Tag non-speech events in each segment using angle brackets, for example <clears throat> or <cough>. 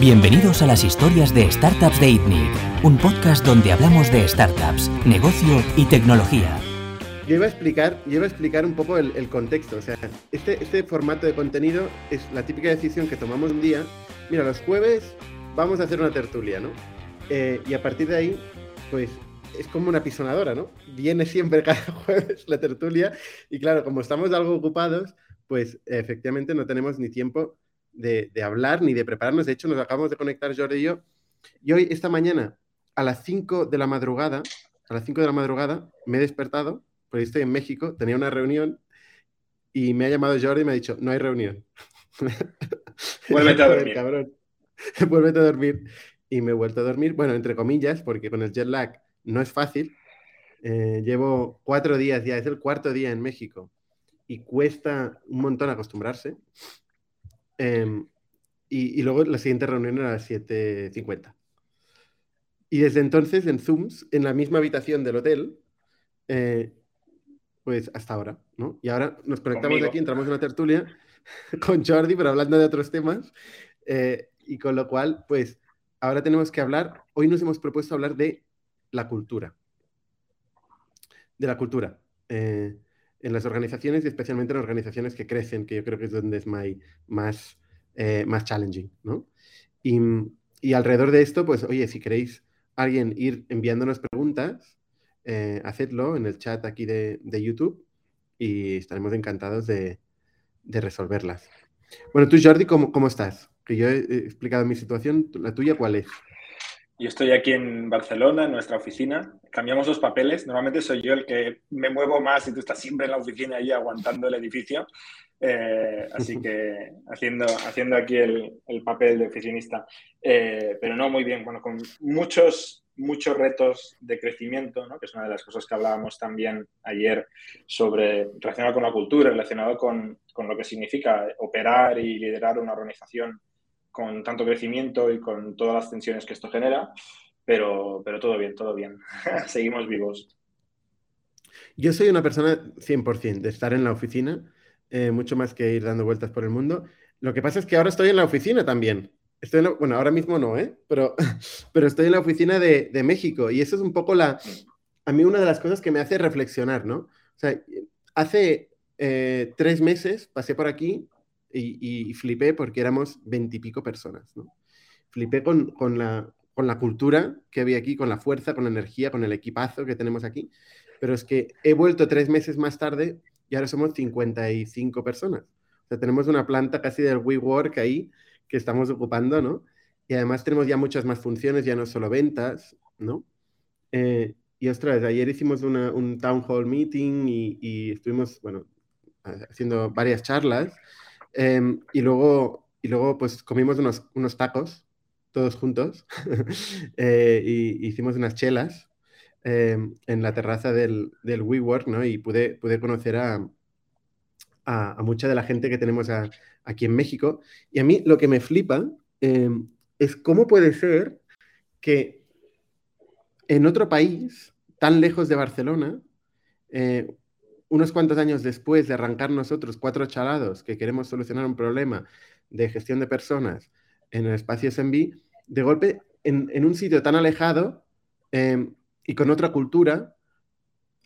Bienvenidos a las historias de Startups de ITNIC, un podcast donde hablamos de startups, negocio y tecnología. Yo iba a explicar, yo iba a explicar un poco el, contexto. O sea, este, este formato de contenido es la típica decisión que tomamos un día. Mira, los jueves vamos a hacer una tertulia, ¿no? Eh, y a partir de ahí, pues es como una pisonadora, ¿no? Viene siempre <laughs> cada jueves la tertulia y claro, como estamos algo ocupados, pues efectivamente no tenemos ni tiempo de, hablar ni de prepararnos. De hecho, nos acabamos de conectar Jordi y yo. Y hoy, esta mañana, a las 5 de la madrugada, a las 5 de la madrugada, me he despertado, porque estoy en México, tenía una reunión y me ha llamado Jordi y me ha dicho, no hay reunión. <laughs> Vuélvete a dormir. Cabrón. <laughs> Vuélvete a dormir. Y me he vuelto a dormir, bueno, entre comillas, porque con el jet lag no es fácil. Eh, llevo cuatro días ya, es el cuarto día en México y cuesta un montón acostumbrarse. Em, y, luego la siguiente reunión era a las 7.50. Y desde entonces en Zooms, en la misma habitación del hotel, eh, pues hasta ahora, ¿no? Y ahora nos conectamos de aquí, entramos en una tertulia <laughs> con Jordi, pero hablando de otros temas. Eh, y con lo cual, pues ahora tenemos que hablar, hoy nos hemos propuesto hablar de la cultura. De la cultura. Eh, en las organizaciones y especialmente en organizaciones que crecen, que yo creo que es donde es más, eh, más challenging, ¿no? Y, y, alrededor de esto, pues, oye, si queréis alguien ir enviándonos preguntas, eh, hacedlo en el chat aquí de, de, YouTube y estaremos encantados de, de, resolverlas. Bueno, tú, Jordi, ¿cómo, ¿cómo estás? Que yo he explicado mi situación, ¿la tuya cuál es? Yo estoy aquí en Barcelona, en nuestra oficina. Cambiamos los papeles. Normalmente soy yo el que me muevo más y tú estás siempre en la oficina ahí aguantando el edificio. Eh, así que <laughs> haciendo, haciendo aquí el, papel de oficinista. Eh, pero no, muy bien. Bueno, con muchos, muchos retos de crecimiento, ¿no? que es una de las cosas que hablábamos también ayer sobre relacionado con la cultura, relacionado con, con lo que significa operar y liderar una organización con tanto crecimiento y con todas las tensiones que esto genera, pero, pero todo bien, todo bien. <laughs> Seguimos vivos. Yo soy una persona 100% de estar en la oficina, eh, mucho más que ir dando vueltas por el mundo. Lo que pasa es que ahora estoy en la oficina también. Estoy bueno, ahora mismo no, ¿eh? Pero, <laughs> pero estoy en la oficina de, de, México y eso es un poco la, a mí una de las cosas que me hace reflexionar, ¿no? O sea, hace eh, tres meses pasé por aquí y, flipé porque éramos veintipico personas, ¿no? Flipé con, con, la, con la cultura que había aquí, con la fuerza, con la energía, con el equipazo que tenemos aquí. Pero es que he vuelto tres meses más tarde y ahora somos 55 personas. O sea, tenemos una planta casi del WeWork ahí que estamos ocupando, ¿no? Y además tenemos ya muchas más funciones, ya no solo ventas, ¿no? Eh, y ostras, ayer hicimos una, un town hall meeting y, y, estuvimos, bueno, haciendo varias charlas Em, y, luego, y luego, pues comimos unos, unos tacos, todos juntos, <laughs> eh, y hicimos unas chelas em, en la terraza del, del WeWork, ¿no? Y pude, pude conocer a, a, mucha de la gente que tenemos aquí en México. Y a mí lo que me flipa em, es cómo puede ser que en otro país, tan lejos de Barcelona, eh, unos cuantos años después de arrancar nosotros cuatro chalados que queremos solucionar un problema de gestión de personas en el espacio SMB, de golpe en, un sitio tan alejado em, y con otra cultura,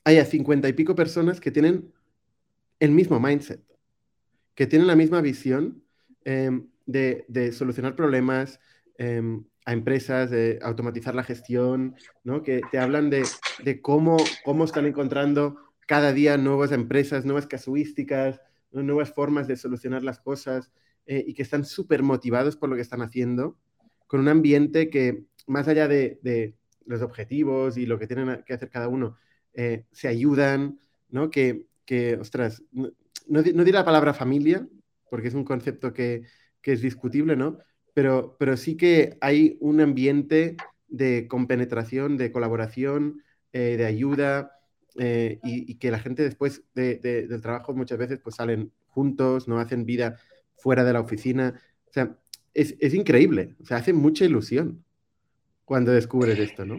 haya cincuenta y pico personas que tienen el mismo mindset, que tienen la misma visión em, de, solucionar problemas em, a empresas, de automatizar la gestión, ¿no? que te hablan de, de cómo, cómo están encontrando cada día nuevas empresas, nuevas casuísticas, nuevas formas de solucionar las cosas eh, y que están súper motivados por lo que están haciendo, con un ambiente que, más allá de, los objetivos y lo que tienen que hacer cada uno, eh, se ayudan, ¿no? Que, que ostras, no, no, diré la palabra familia, porque es un concepto que, que es discutible, ¿no? Pero, pero sí que hay un ambiente de compenetración, de colaboración, eh, de ayuda, eh, y, que la gente después del trabajo muchas veces pues salen juntos, no hacen vida fuera de la oficina. O sea, es, es increíble, o sea, hace mucha ilusión cuando descubres esto, ¿no?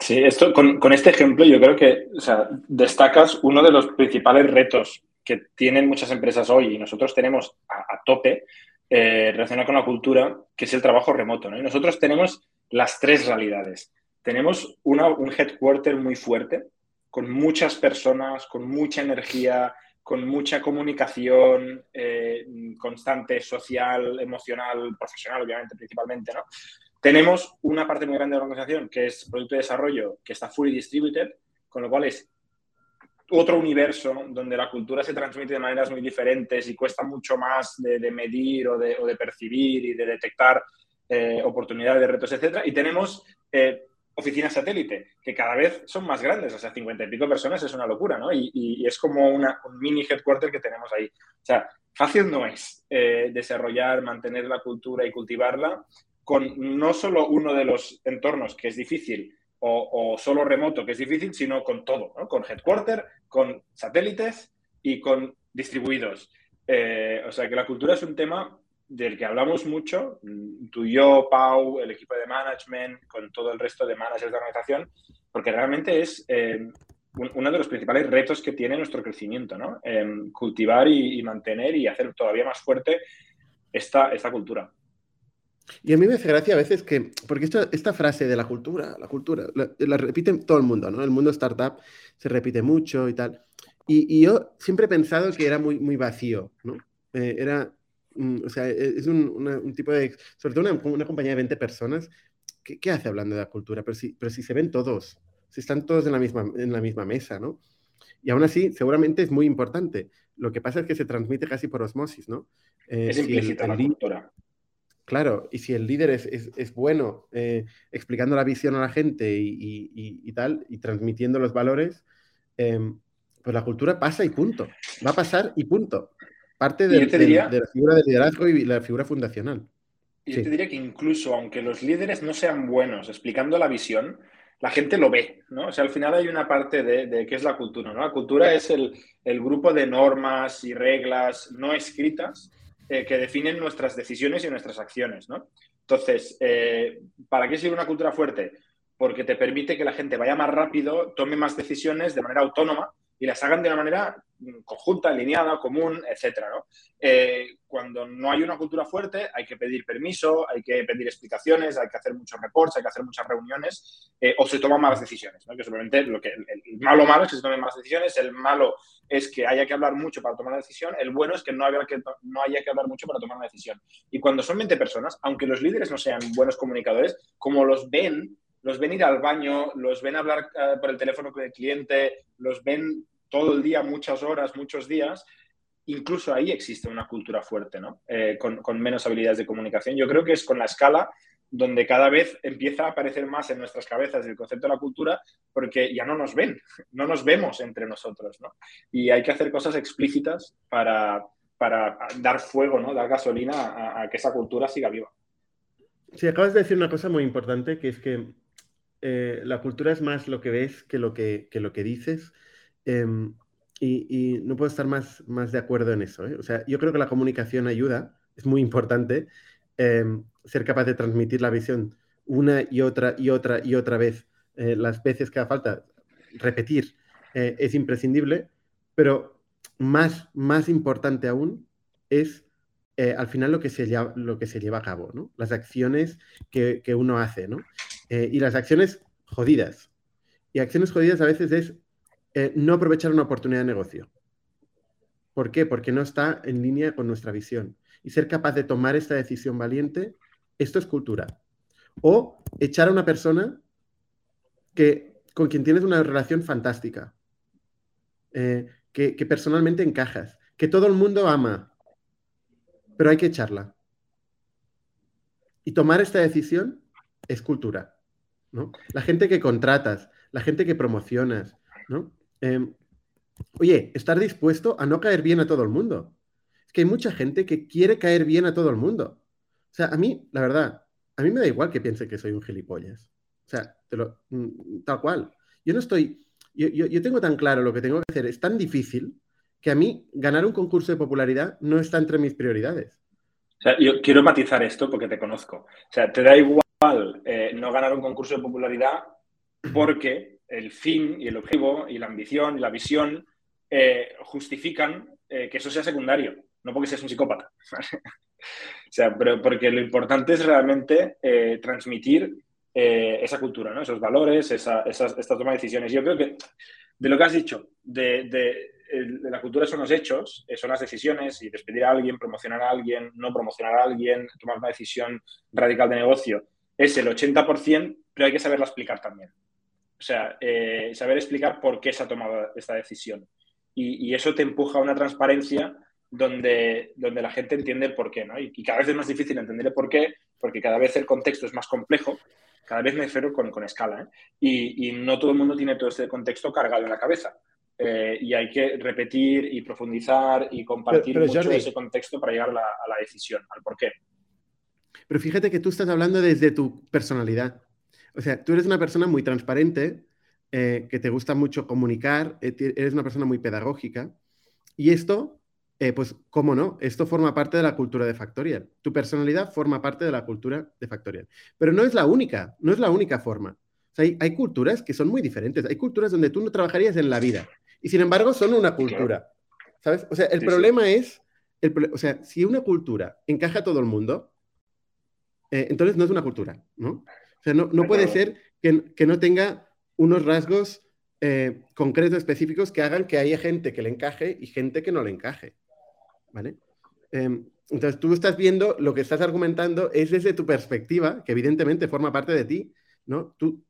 Sí, esto, con, con, este ejemplo yo creo que o sea, destacas uno de los principales retos que tienen muchas empresas hoy y nosotros tenemos a, tope, eh, relacionado con la cultura, que es el trabajo remoto. ¿no? Y nosotros tenemos las tres realidades. Tenemos una, un headquarter muy fuerte, con muchas personas, con mucha energía, con mucha comunicación eh, constante, social, emocional, profesional, obviamente, principalmente, ¿no? Tenemos una parte muy grande de la organización que es producto de desarrollo, que está fully distributed, con lo cual es otro universo donde la cultura se transmite de maneras muy diferentes y cuesta mucho más de, medir o de, percibir y de detectar eh, oportunidades, retos, etc. Y tenemos eh, oficinas satélite, que cada vez son más grandes, o sea, cincuenta y pico personas es una locura, ¿no? Y, es como una, un mini headquarter que tenemos ahí. O sea, fácil no es eh, desarrollar, mantener la cultura y cultivarla con no solo uno de los entornos que es difícil o, solo remoto que es difícil, sino con todo, ¿no? Con headquarter, con satélites y con distribuidos. Eh, o sea que la cultura es un tema del que hablamos mucho, mm, tú yo, Pau, el equipo de management, con todo el resto de managers de organización, porque realmente es eh, uno de los principales retos que tiene nuestro crecimiento, ¿no? cultivar y, mantener y hacer todavía más fuerte esta, esta cultura. Y a mí me hace gracia a veces que, porque esta frase de la cultura, la cultura, la, repite todo el mundo, ¿no? El mundo startup se repite mucho y tal. Y, yo siempre he pensado que era muy, muy vacío, ¿no? Eh, era, o sea, e-, es un, tipo de, sobre todo una, compañía de 20 personas, ¿qué, hace hablando de la cultura? Pero si, pero si se ven todos, si están todos en la, misma, en la misma mesa, ¿no? Y aún así, seguramente es muy importante. Lo que pasa es que se transmite casi por osmosis, ¿no? Eh, es implícita la cultura. Claro, y si el líder es, es, bueno eh, explicando la visión a la gente y, y, tal, y transmitiendo los valores, em, pues la cultura pasa y punto. Va a pasar y punto. Parte de, la figura de liderazgo y la figura fundacional. Y yo te diría que incluso aunque los líderes no sean buenos explicando la visión, la gente lo ve, ¿no? O sea, al final hay una parte de, qué es la cultura, ¿no? La cultura es el, grupo de normas y reglas no escritas eh, que definen nuestras decisiones y nuestras acciones, ¿no? Entonces, eh, ¿para qué sirve una cultura fuerte? Porque te permite que la gente vaya más rápido, tome más decisiones de manera autónoma y las hagan de una manera conjunta, alineada, común, etcétera, ¿no? Eh, cuando no hay una cultura fuerte, hay que pedir permiso, hay que pedir explicaciones, hay que hacer muchos reports, hay que hacer muchas reuniones, eh, o se toman malas decisiones, ¿no? Que lo que el, malo malo es que se tomen malas decisiones, el malo es que haya que hablar mucho para tomar una decisión, el bueno es que no haya que, no haya que hablar mucho para tomar una decisión. Y cuando son 20 personas, aunque los líderes no sean buenos comunicadores, como los ven los ven ir al baño, los ven hablar eh, por el teléfono con el cliente, los ven todo el día, muchas horas, muchos días, incluso ahí existe una cultura fuerte, ¿no? Eh, con, menos habilidades de comunicación. Yo creo que es con la escala donde cada vez empieza a aparecer más en nuestras cabezas el concepto de la cultura, porque ya no nos ven, <laughs> no nos vemos entre nosotros, ¿no? Y hay que hacer cosas explícitas para, para dar fuego, ¿no? Dar gasolina a, que esa cultura siga viva. Sí, acabas de decir una cosa muy importante, que es que eh, la cultura es más lo que ves que lo que, que lo que dices. Em, y, no puedo estar más, más de acuerdo en eso. ¿eh? O sea, yo creo que la comunicación ayuda, es muy importante em, ser capaz de transmitir la visión una y otra y otra y otra vez, eh, las veces que haga falta, repetir eh, es imprescindible, pero más, más importante aún es al final lo que, se lleva, lo que se lleva a cabo, ¿no? las acciones que, que uno hace. ¿no? y las acciones jodidas. Y acciones jodidas a veces es eh, no aprovechar una oportunidad de negocio. ¿Por qué? Porque no está en línea con nuestra visión. Y ser capaz de tomar esta decisión valiente, esto es cultura. O echar a una persona que, con quien tienes una relación fantástica, eh, que, que personalmente encajas, que todo el mundo ama, pero hay que echarla. Y tomar esta decisión es cultura. ¿no? La gente que contratas, la gente que promocionas, ¿no? Em, oye, estar dispuesto a no caer bien a todo el mundo. Es que hay mucha gente que quiere caer bien a todo el mundo. O sea, a mí, la verdad, a mí me da igual que piense que soy un gilipollas. O sea, mm, tal cual. Yo no estoy, yo, tengo tan claro lo que tengo que hacer, es tan difícil que a mí ganar un concurso de popularidad no está entre mis prioridades. O sea, yo quiero matizar esto porque te conozco. O sea, te da igual eh, no ganar un concurso de popularidad porque el fin y el objetivo y la ambición y la visión eh, justifican eh, que eso sea secundario. no porque seas un psicópata. <laughs> o sea, pero porque lo importante es realmente eh, transmitir esa cultura, esos valores, esa, esas, esta de decisiones. Yo creo que de lo que has dicho, de, de, la cultura son los hechos, son las decisiones, y despedir a alguien, promocionar a alguien, no promocionar a alguien, tomar una decisión radical de negocio, es el 80%, pero hay que saberla explicar también. O sea, eh, saber explicar por qué se ha tomado esta decisión. Y, eso te empuja a una transparencia donde, donde la gente entiende el por qué, ¿no? Y, cada vez es más difícil entender el por qué, porque cada vez el contexto es más complejo, cada vez me refiero con, con escala, ¿eh? y, y, no todo el mundo tiene todo este contexto cargado en la cabeza. Eh, y hay que repetir y profundizar y compartir mucho ese contexto para llegar a la, a la decisión, al por qué. Pero fíjate que tú estás hablando desde tu personalidad. O sea, tú eres una persona muy transparente, eh, que te gusta mucho comunicar, eh, eres una persona muy pedagógica. Y esto, eh, pues, ¿cómo no? Esto forma parte de la cultura de Factorial. Tu personalidad forma parte de la cultura de Factorial. Pero no es la única, no es la única forma. O sea, hay, hay, culturas que son muy diferentes. Hay culturas donde tú no trabajarías en la vida. Y sin embargo, son una cultura. ¿Sabes? O sea, el problema es, el, o sea, si una cultura encaja a todo el mundo, entonces no es una cultura, ¿no? O sea, no, puede ser que, no tenga unos rasgos eh, concretos, específicos, que hagan que haya gente que le encaje y gente que no le encaje. ¿Vale? Em, entonces, tú estás viendo, lo que estás argumentando es desde tu perspectiva, que evidentemente forma parte de ti, ¿no? Tú,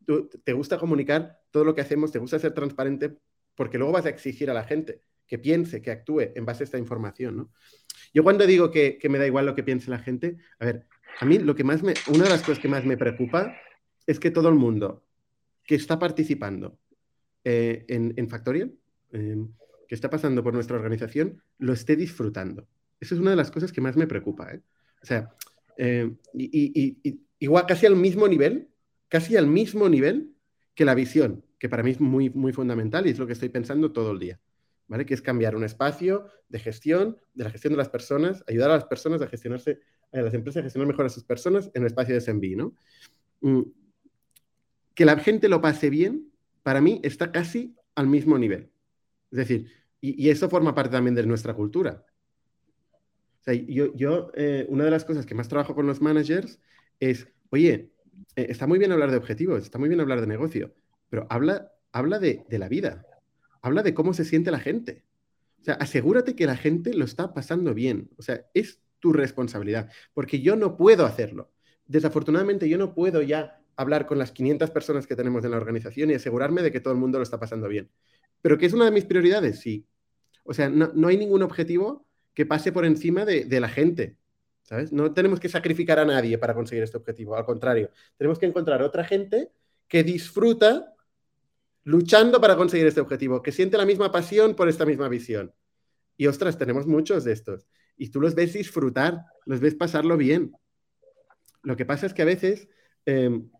te gusta comunicar todo lo que hacemos, te gusta ser transparente, porque luego vas a exigir a la gente que piense, que actúe en base a esta información, ¿no? Yo cuando digo que, que me da igual lo que piense la gente, a ver, a mí lo que más me, una de las cosas que más me preocupa es que todo el mundo que está participando eh, en, Factorial, em, que está pasando por nuestra organización, lo esté disfrutando. Esa es una de las cosas que más me preocupa. ¿eh? O sea, em, y, igual casi al mismo nivel, casi al mismo nivel que la visión, que para mí es muy, muy fundamental y es lo que estoy pensando todo el día. ¿Vale? Que es cambiar un espacio de gestión, de la gestión de las personas, ayudar a las personas a gestionarse a las empresas a gestionar mejor a sus personas en el espacio de SMB, ¿no? Mm, que la gente lo pase bien, para mí está casi al mismo nivel. Es decir, y, eso forma parte también de nuestra cultura. O sea, yo, yo eh, una de las cosas que más trabajo con los managers es, oye, eh, está muy bien hablar de objetivos, está muy bien hablar de negocio, pero habla, habla de, de la vida, habla de cómo se siente la gente. O sea, asegúrate que la gente lo está pasando bien. O sea, es tu responsabilidad, porque yo no puedo hacerlo. Desafortunadamente, yo no puedo ya hablar con las 500 personas que tenemos en la organización y asegurarme de que todo el mundo lo está pasando bien. Pero que es una de mis prioridades, sí. O sea, no, hay ningún objetivo que pase por encima de, de, la gente, ¿sabes? No tenemos que sacrificar a nadie para conseguir este objetivo, al contrario, tenemos que encontrar otra gente que disfruta luchando para conseguir este objetivo, que siente la misma pasión por esta misma visión. Y ostras, tenemos muchos de estos y tú los ves disfrutar, los ves pasarlo bien. Lo que pasa es que a veces, em,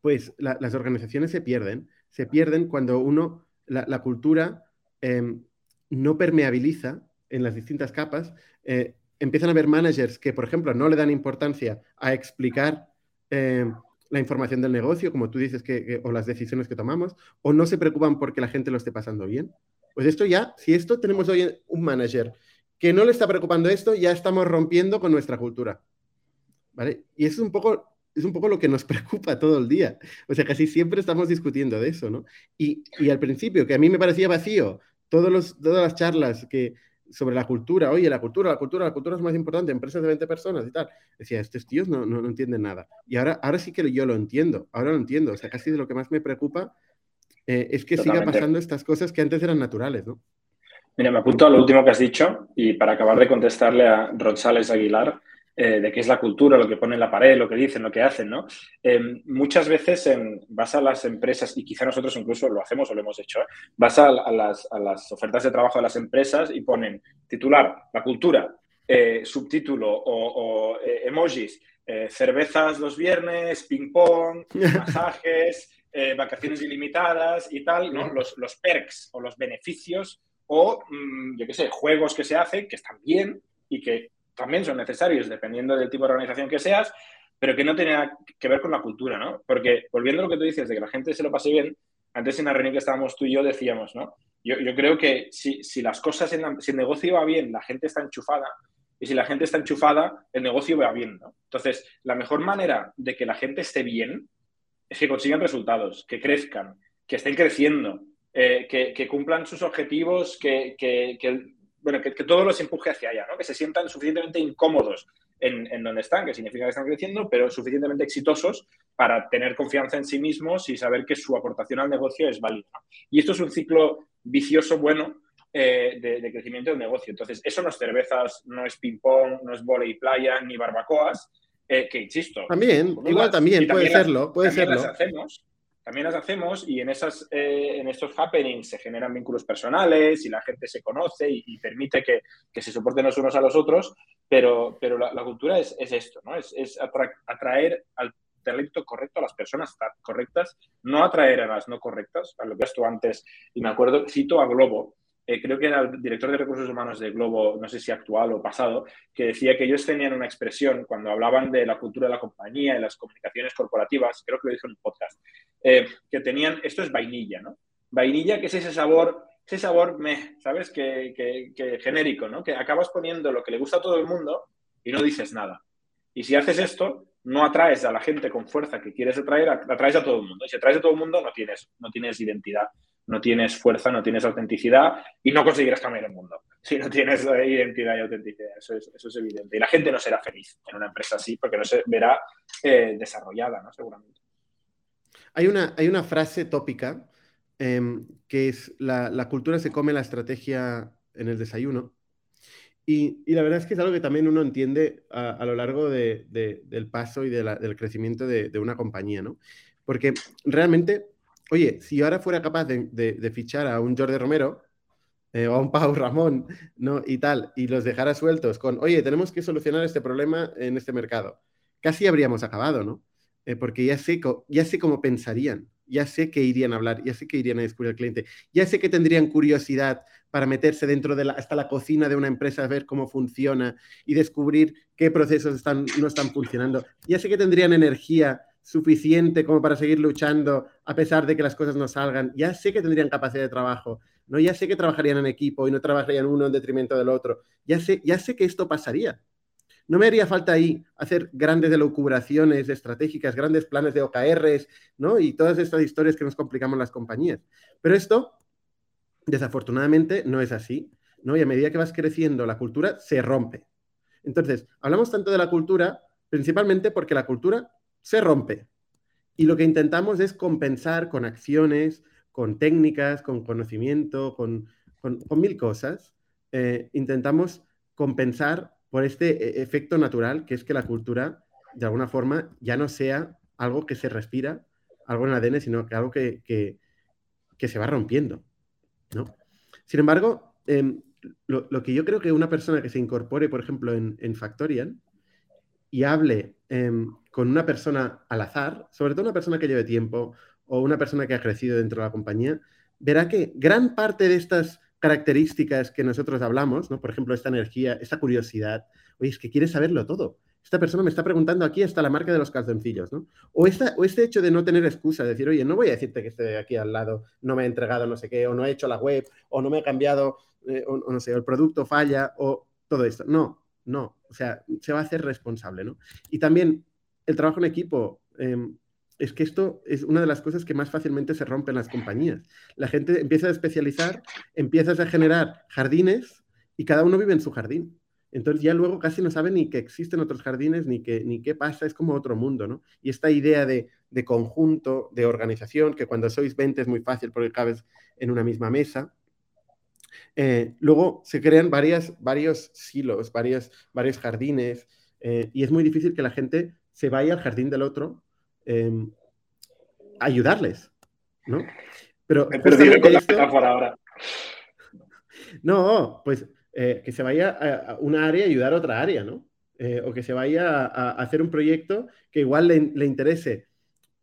pues las organizaciones se pierden, se pierden cuando uno, la, cultura em, no permeabiliza en las distintas capas. Eh, empiezan a haber managers que, por ejemplo, no le dan importancia a explicar em, la información del negocio, como tú dices, que, o las decisiones que tomamos, o no se preocupan porque la gente lo esté pasando bien. Pues esto ya, si esto tenemos hoy un manager que no le está preocupando esto, ya estamos rompiendo con nuestra cultura. ¿Vale? Y eso es un poco, es un poco lo que nos <laughs> preocupa todo el día. O sea, casi siempre estamos discutiendo de eso, ¿no? Y, y al principio, que a mí me parecía vacío, todos los, todas las charlas que, sobre la cultura, oye, la cultura, la cultura, la cultura es más importante, empresas de 20 personas y tal. Decía, estos tíos no, no, no, entienden nada. Y ahora, ahora sí que yo lo entiendo, ahora lo entiendo. O sea, casi de lo que más me preocupa eh, es que siga pasando estas cosas que antes eran naturales, ¿no? Mira, me apunto a lo último que has dicho y para acabar de contestarle a Rosales Aguilar eh, de qué es la cultura, lo que pone en la pared, lo que dicen, lo que hacen, ¿no? Eh, muchas veces en, vas a las empresas, y quizá nosotros incluso lo hacemos o lo hemos hecho, ¿eh? vas a, las, a, las, ofertas de trabajo de las empresas y ponen titular, la cultura, subtítulo o, o emojis, cervezas los viernes, ping-pong, <laughs> masajes, vacaciones ilimitadas y tal, ¿no? Los, los perks o los beneficios o, mm, yo qué sé, juegos que se hacen que están bien y que también son necesarios dependiendo del tipo de organización que seas, pero que no tienen que ver con la cultura, ¿no? Porque volviendo a lo que tú dices de que la gente se lo pase bien, antes en la reunión que estábamos tú y yo decíamos, ¿no? Yo, creo que si, las cosas, si el negocio va bien, la gente está enchufada, y si la gente está enchufada, el negocio va bien, ¿no? Entonces, la mejor manera de que la gente esté bien es que consigan resultados, que crezcan, que estén creciendo, eh, que, cumplan sus objetivos, que, bueno, que, todo los empuje hacia allá, ¿no? que se sientan suficientemente incómodos en, donde están, que significa que están creciendo, pero suficientemente exitosos para tener confianza en sí mismos y saber que su aportación al negocio es válida. Y esto es un ciclo vicioso bueno eh, de, crecimiento del negocio. Entonces, eso no es cervezas, no es ping-pong, no es volei playa, ni barbacoas, eh, que insisto. También, igual también, puede serlo, puede serlo. hacemos, también las hacemos y en, esas, eh, en estos happenings se generan vínculos personales y la gente se conoce y, permite que, se soporten los unos a los otros, pero, pero la, cultura es, esto, ¿no? Es, atraer al talento correcto a las personas correctas, no atraer a las no correctas, a lo que esto antes, y me acuerdo, cito a Globo, eh, creo que era el director de recursos humanos de Globo, no sé si actual o pasado, que decía que ellos tenían una expresión cuando hablaban de la cultura de la compañía y las comunicaciones corporativas, creo que lo dijo en el podcast, eh, que tenían, esto es vainilla, ¿no? Vainilla, que es ese sabor, ese sabor, me, ¿sabes? Que, que, genérico, ¿no? Que acabas poniendo lo que le gusta a todo el mundo y no dices nada. Y si haces esto, no atraes a la gente con fuerza que quieres atraer, atraes a todo el mundo. Y si atraes a todo el mundo, no tienes, no tienes identidad no tienes fuerza, no tienes autenticidad y no conseguirás cambiar el mundo si no tienes identidad y autenticidad. Eso es, eso es evidente. Y la gente no será feliz en una empresa así porque no se verá eh, desarrollada, ¿no? Seguramente. Hay una, hay una frase tópica em, que es la, cultura se come la estrategia en el desayuno. Y, la verdad es que es algo que también uno entiende a, lo largo del paso y del crecimiento de, de una compañía, ¿no? Porque realmente oye, si ahora fuera capaz de, fichar a un Jordi Romero eh, o a un Pau Ramón, ¿no? Y tal, y los dejara sueltos con, oye, tenemos que solucionar este problema en este mercado, casi habríamos acabado, ¿no? Eh, porque ya sé, ya sé cómo pensarían, ya sé que irían a hablar, ya sé que irían a descubrir al cliente, ya sé que tendrían curiosidad para meterse dentro de la, hasta la cocina de una empresa, a ver cómo funciona y descubrir qué procesos están, no están funcionando. Ya sé que tendrían energía suficiente como para seguir luchando a pesar de que las cosas no salgan. Ya sé que tendrían capacidad de trabajo, ¿no? Ya sé que trabajarían en equipo y no trabajarían uno en detrimento del otro. Ya sé, ya sé que esto pasaría. No me haría falta ahí hacer grandes elucubraciones estratégicas, grandes planes de OKRs, ¿no? Y todas estas historias que nos complicamos las compañías. Pero esto, desafortunadamente, no es así, ¿no? Y a medida que vas creciendo, la cultura se rompe. Entonces, hablamos tanto de la cultura principalmente porque la cultura se rompe. Y lo que intentamos es compensar con acciones, con técnicas, con conocimiento, con, mil cosas. Eh, intentamos compensar por este e, efecto natural, que es que la cultura, de alguna forma, ya no sea algo que se respira, algo en el ADN, sino que algo que, se va rompiendo. ¿no? Sin embargo, em, lo, que yo creo que una persona que se incorpore, por ejemplo, en, en Factorial y hable em, con una persona al azar, sobre todo una persona que lleve tiempo o una persona que ha crecido dentro de la compañía, verá que gran parte de estas características que nosotros hablamos, ¿no? por ejemplo, esta energía, esta curiosidad, oye, es que quiere saberlo todo. Esta persona me está preguntando aquí hasta la marca de los calzoncillos, ¿no? O, esta, o este hecho de no tener excusa, de decir, oye, no voy a decirte que este de aquí al lado no me ha entregado no sé qué, o no ha hecho la web, o no me ha cambiado, eh, o, o, no sé, el producto falla, o todo esto. No, no, o sea, se va a hacer responsable, ¿no? Y también el trabajo en equipo. Em, es que esto es una de las cosas que más fácilmente se rompen las compañías. La gente empieza a especializar, empiezas a generar jardines y cada uno vive en su jardín. Entonces ya luego casi no sabe ni que existen otros jardines, ni, que, ni qué pasa, es como otro mundo, ¿no? Y esta idea de, conjunto, de organización, que cuando sois 20 es muy fácil porque cabes en una misma mesa. Eh, luego se crean varias, varios silos, varios, varios jardines, eh, y es muy difícil que la gente se vaya al jardín del otro em, a ayudarles, ¿no? Pero Me he ahora. <laughs> No, pues eh, que se vaya a una área a ayudar a otra área, ¿no? O que se vaya a, hacer un proyecto que igual le, interese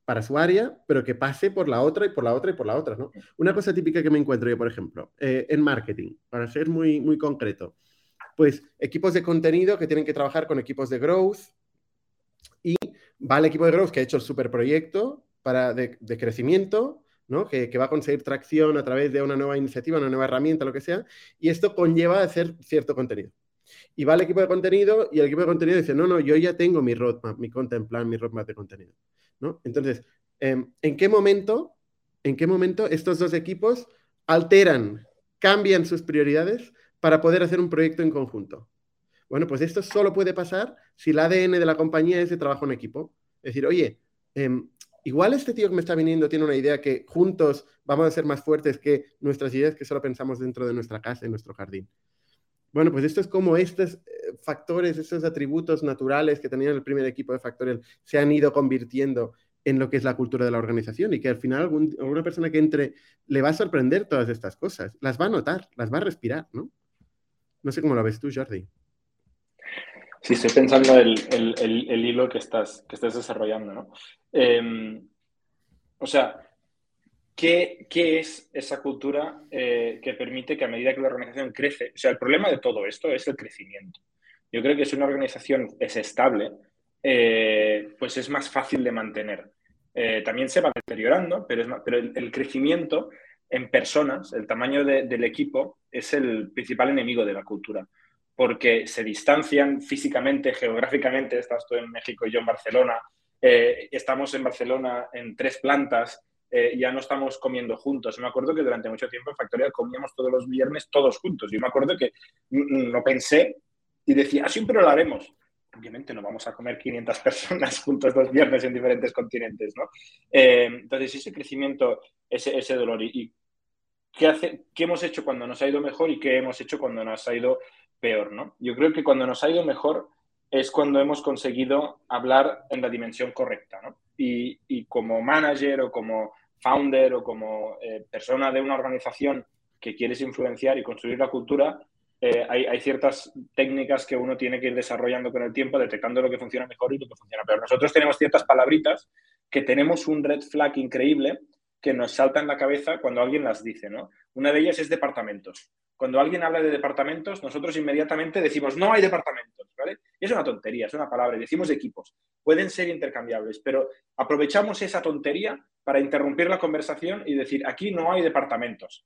para su área, pero que pase por la otra y por la otra y por la otra, ¿no? Una cosa típica que me encuentro yo, por ejemplo, eh, en marketing, para ser muy, muy concreto, pues equipos de contenido que tienen que trabajar con equipos de growth, y va el equipo de growth que ha hecho el superproyecto para de, crecimiento ¿no? Que, va a conseguir tracción a través de una nueva iniciativa, una nueva herramienta, lo que sea, y esto conlleva hacer cierto contenido. Y va el equipo de contenido y el equipo de contenido dice, no, no, yo ya tengo mi roadmap, mi content plan, mi roadmap de contenido. Entonces, em, ¿en qué momento, en qué momento estos dos equipos alteran, cambian sus prioridades para poder hacer un proyecto en conjunto? Bueno, pues esto solo puede pasar si el ADN de la compañía es de trabajo en equipo. Es decir, oye, em, igual este tío que me está viniendo tiene una idea que juntos vamos a ser más fuertes que nuestras ideas que solo pensamos dentro de nuestra casa, en nuestro jardín. Bueno, pues esto es como estos eh, factores, estos atributos naturales que tenían el primer equipo de Factorial se han ido convirtiendo en lo que es la cultura de la organización y que al final alguna persona que entre le va a sorprender todas estas cosas, las va a notar, las va a respirar, ¿no? No sé cómo lo ves tú, Jordi. Sí, estoy pensando el, el, el, hilo que estás, que estás desarrollando, ¿no? Em, o sea, ¿qué, ¿qué, es esa cultura eh, que permite que a medida que la organización crece, o sea, el problema de todo esto es el crecimiento. Yo creo que si una organización es estable, eh, pues es más fácil de mantener. Eh, también se va deteriorando, pero, es pero el, crecimiento en personas, el tamaño del equipo, es el principal enemigo de la cultura porque se distancian físicamente, geográficamente. Estás tú en México y yo en Barcelona. Eh, estamos en Barcelona en tres plantas. Eh, ya no estamos comiendo juntos. Me acuerdo que durante mucho tiempo en Factorial comíamos todos los viernes todos juntos. Yo me acuerdo que no pensé y decía, ah, siempre lo haremos. Obviamente no vamos a comer 500 <laughs> personas juntos dos viernes en diferentes continentes, ¿no? Eh, entonces, ese crecimiento, ese, ese dolor. ¿Y, qué, hace, qué hemos hecho cuando nos ha ido mejor y qué hemos hecho cuando nos ha ido peor, ¿no? Yo creo que cuando nos ha ido mejor es cuando hemos conseguido hablar en la dimensión correcta, ¿no? Y, como manager o como founder o como eh, persona de una organización que quieres influenciar y construir la cultura, eh, hay, ciertas técnicas que uno tiene que ir desarrollando con el tiempo, detectando lo que funciona mejor y lo que funciona peor. Nosotros tenemos ciertas palabritas que tenemos un red flag increíble que nos salta en la cabeza cuando alguien las dice, ¿no? Una de ellas es departamentos cuando alguien habla de departamentos, nosotros inmediatamente decimos, no hay departamentos, ¿vale? Es una tontería, es una palabra, decimos equipos. Pueden ser intercambiables, pero aprovechamos esa tontería para interrumpir la conversación y decir, aquí no hay departamentos.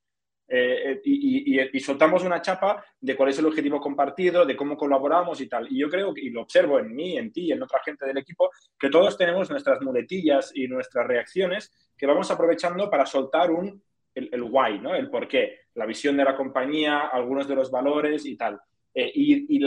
Eh, eh, y, soltamos una chapa de cuál es el objetivo compartido, de cómo colaboramos y tal. Y yo creo, y lo observo en mí, en ti y en otra gente del equipo, que todos tenemos nuestras muletillas y nuestras reacciones que vamos aprovechando para soltar un el, el why, ¿no? El por qué, la visión de la compañía, algunos de los valores y tal. Eh, y,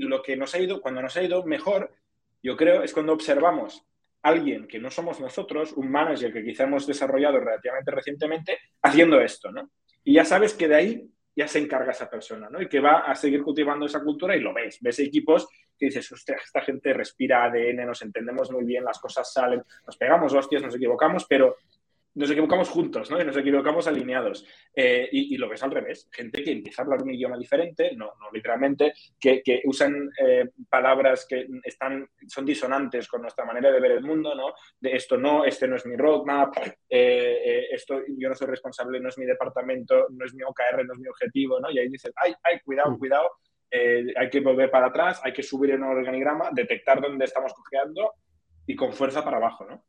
lo que nos ha ido, cuando nos ha ido mejor, yo creo, es cuando observamos alguien que no somos nosotros, un manager que quizá hemos desarrollado relativamente recientemente, haciendo esto, ¿no? Y ya sabes que de ahí ya se encarga esa persona, ¿no? Y que va a seguir cultivando esa cultura y lo ves. Ves equipos que dices, esta gente respira ADN, nos entendemos muy bien, las cosas salen, nos pegamos hostias, nos equivocamos, pero nos equivocamos juntos, ¿no? Y nos equivocamos alineados. Eh, y, lo ves al revés. Gente que empieza a hablar un idioma diferente, no, no literalmente, que, que usan eh, palabras que están, son disonantes con nuestra manera de ver el mundo, ¿no? De esto no, este no es mi roadmap, eh, esto yo no soy responsable, no es mi departamento, no es mi OKR, no es mi objetivo, ¿no? Y ahí dices, ay, ay, cuidado, mm. cuidado, hay que volver para atrás, hay que subir en un organigrama, detectar dónde estamos cojeando y con fuerza para abajo, ¿no?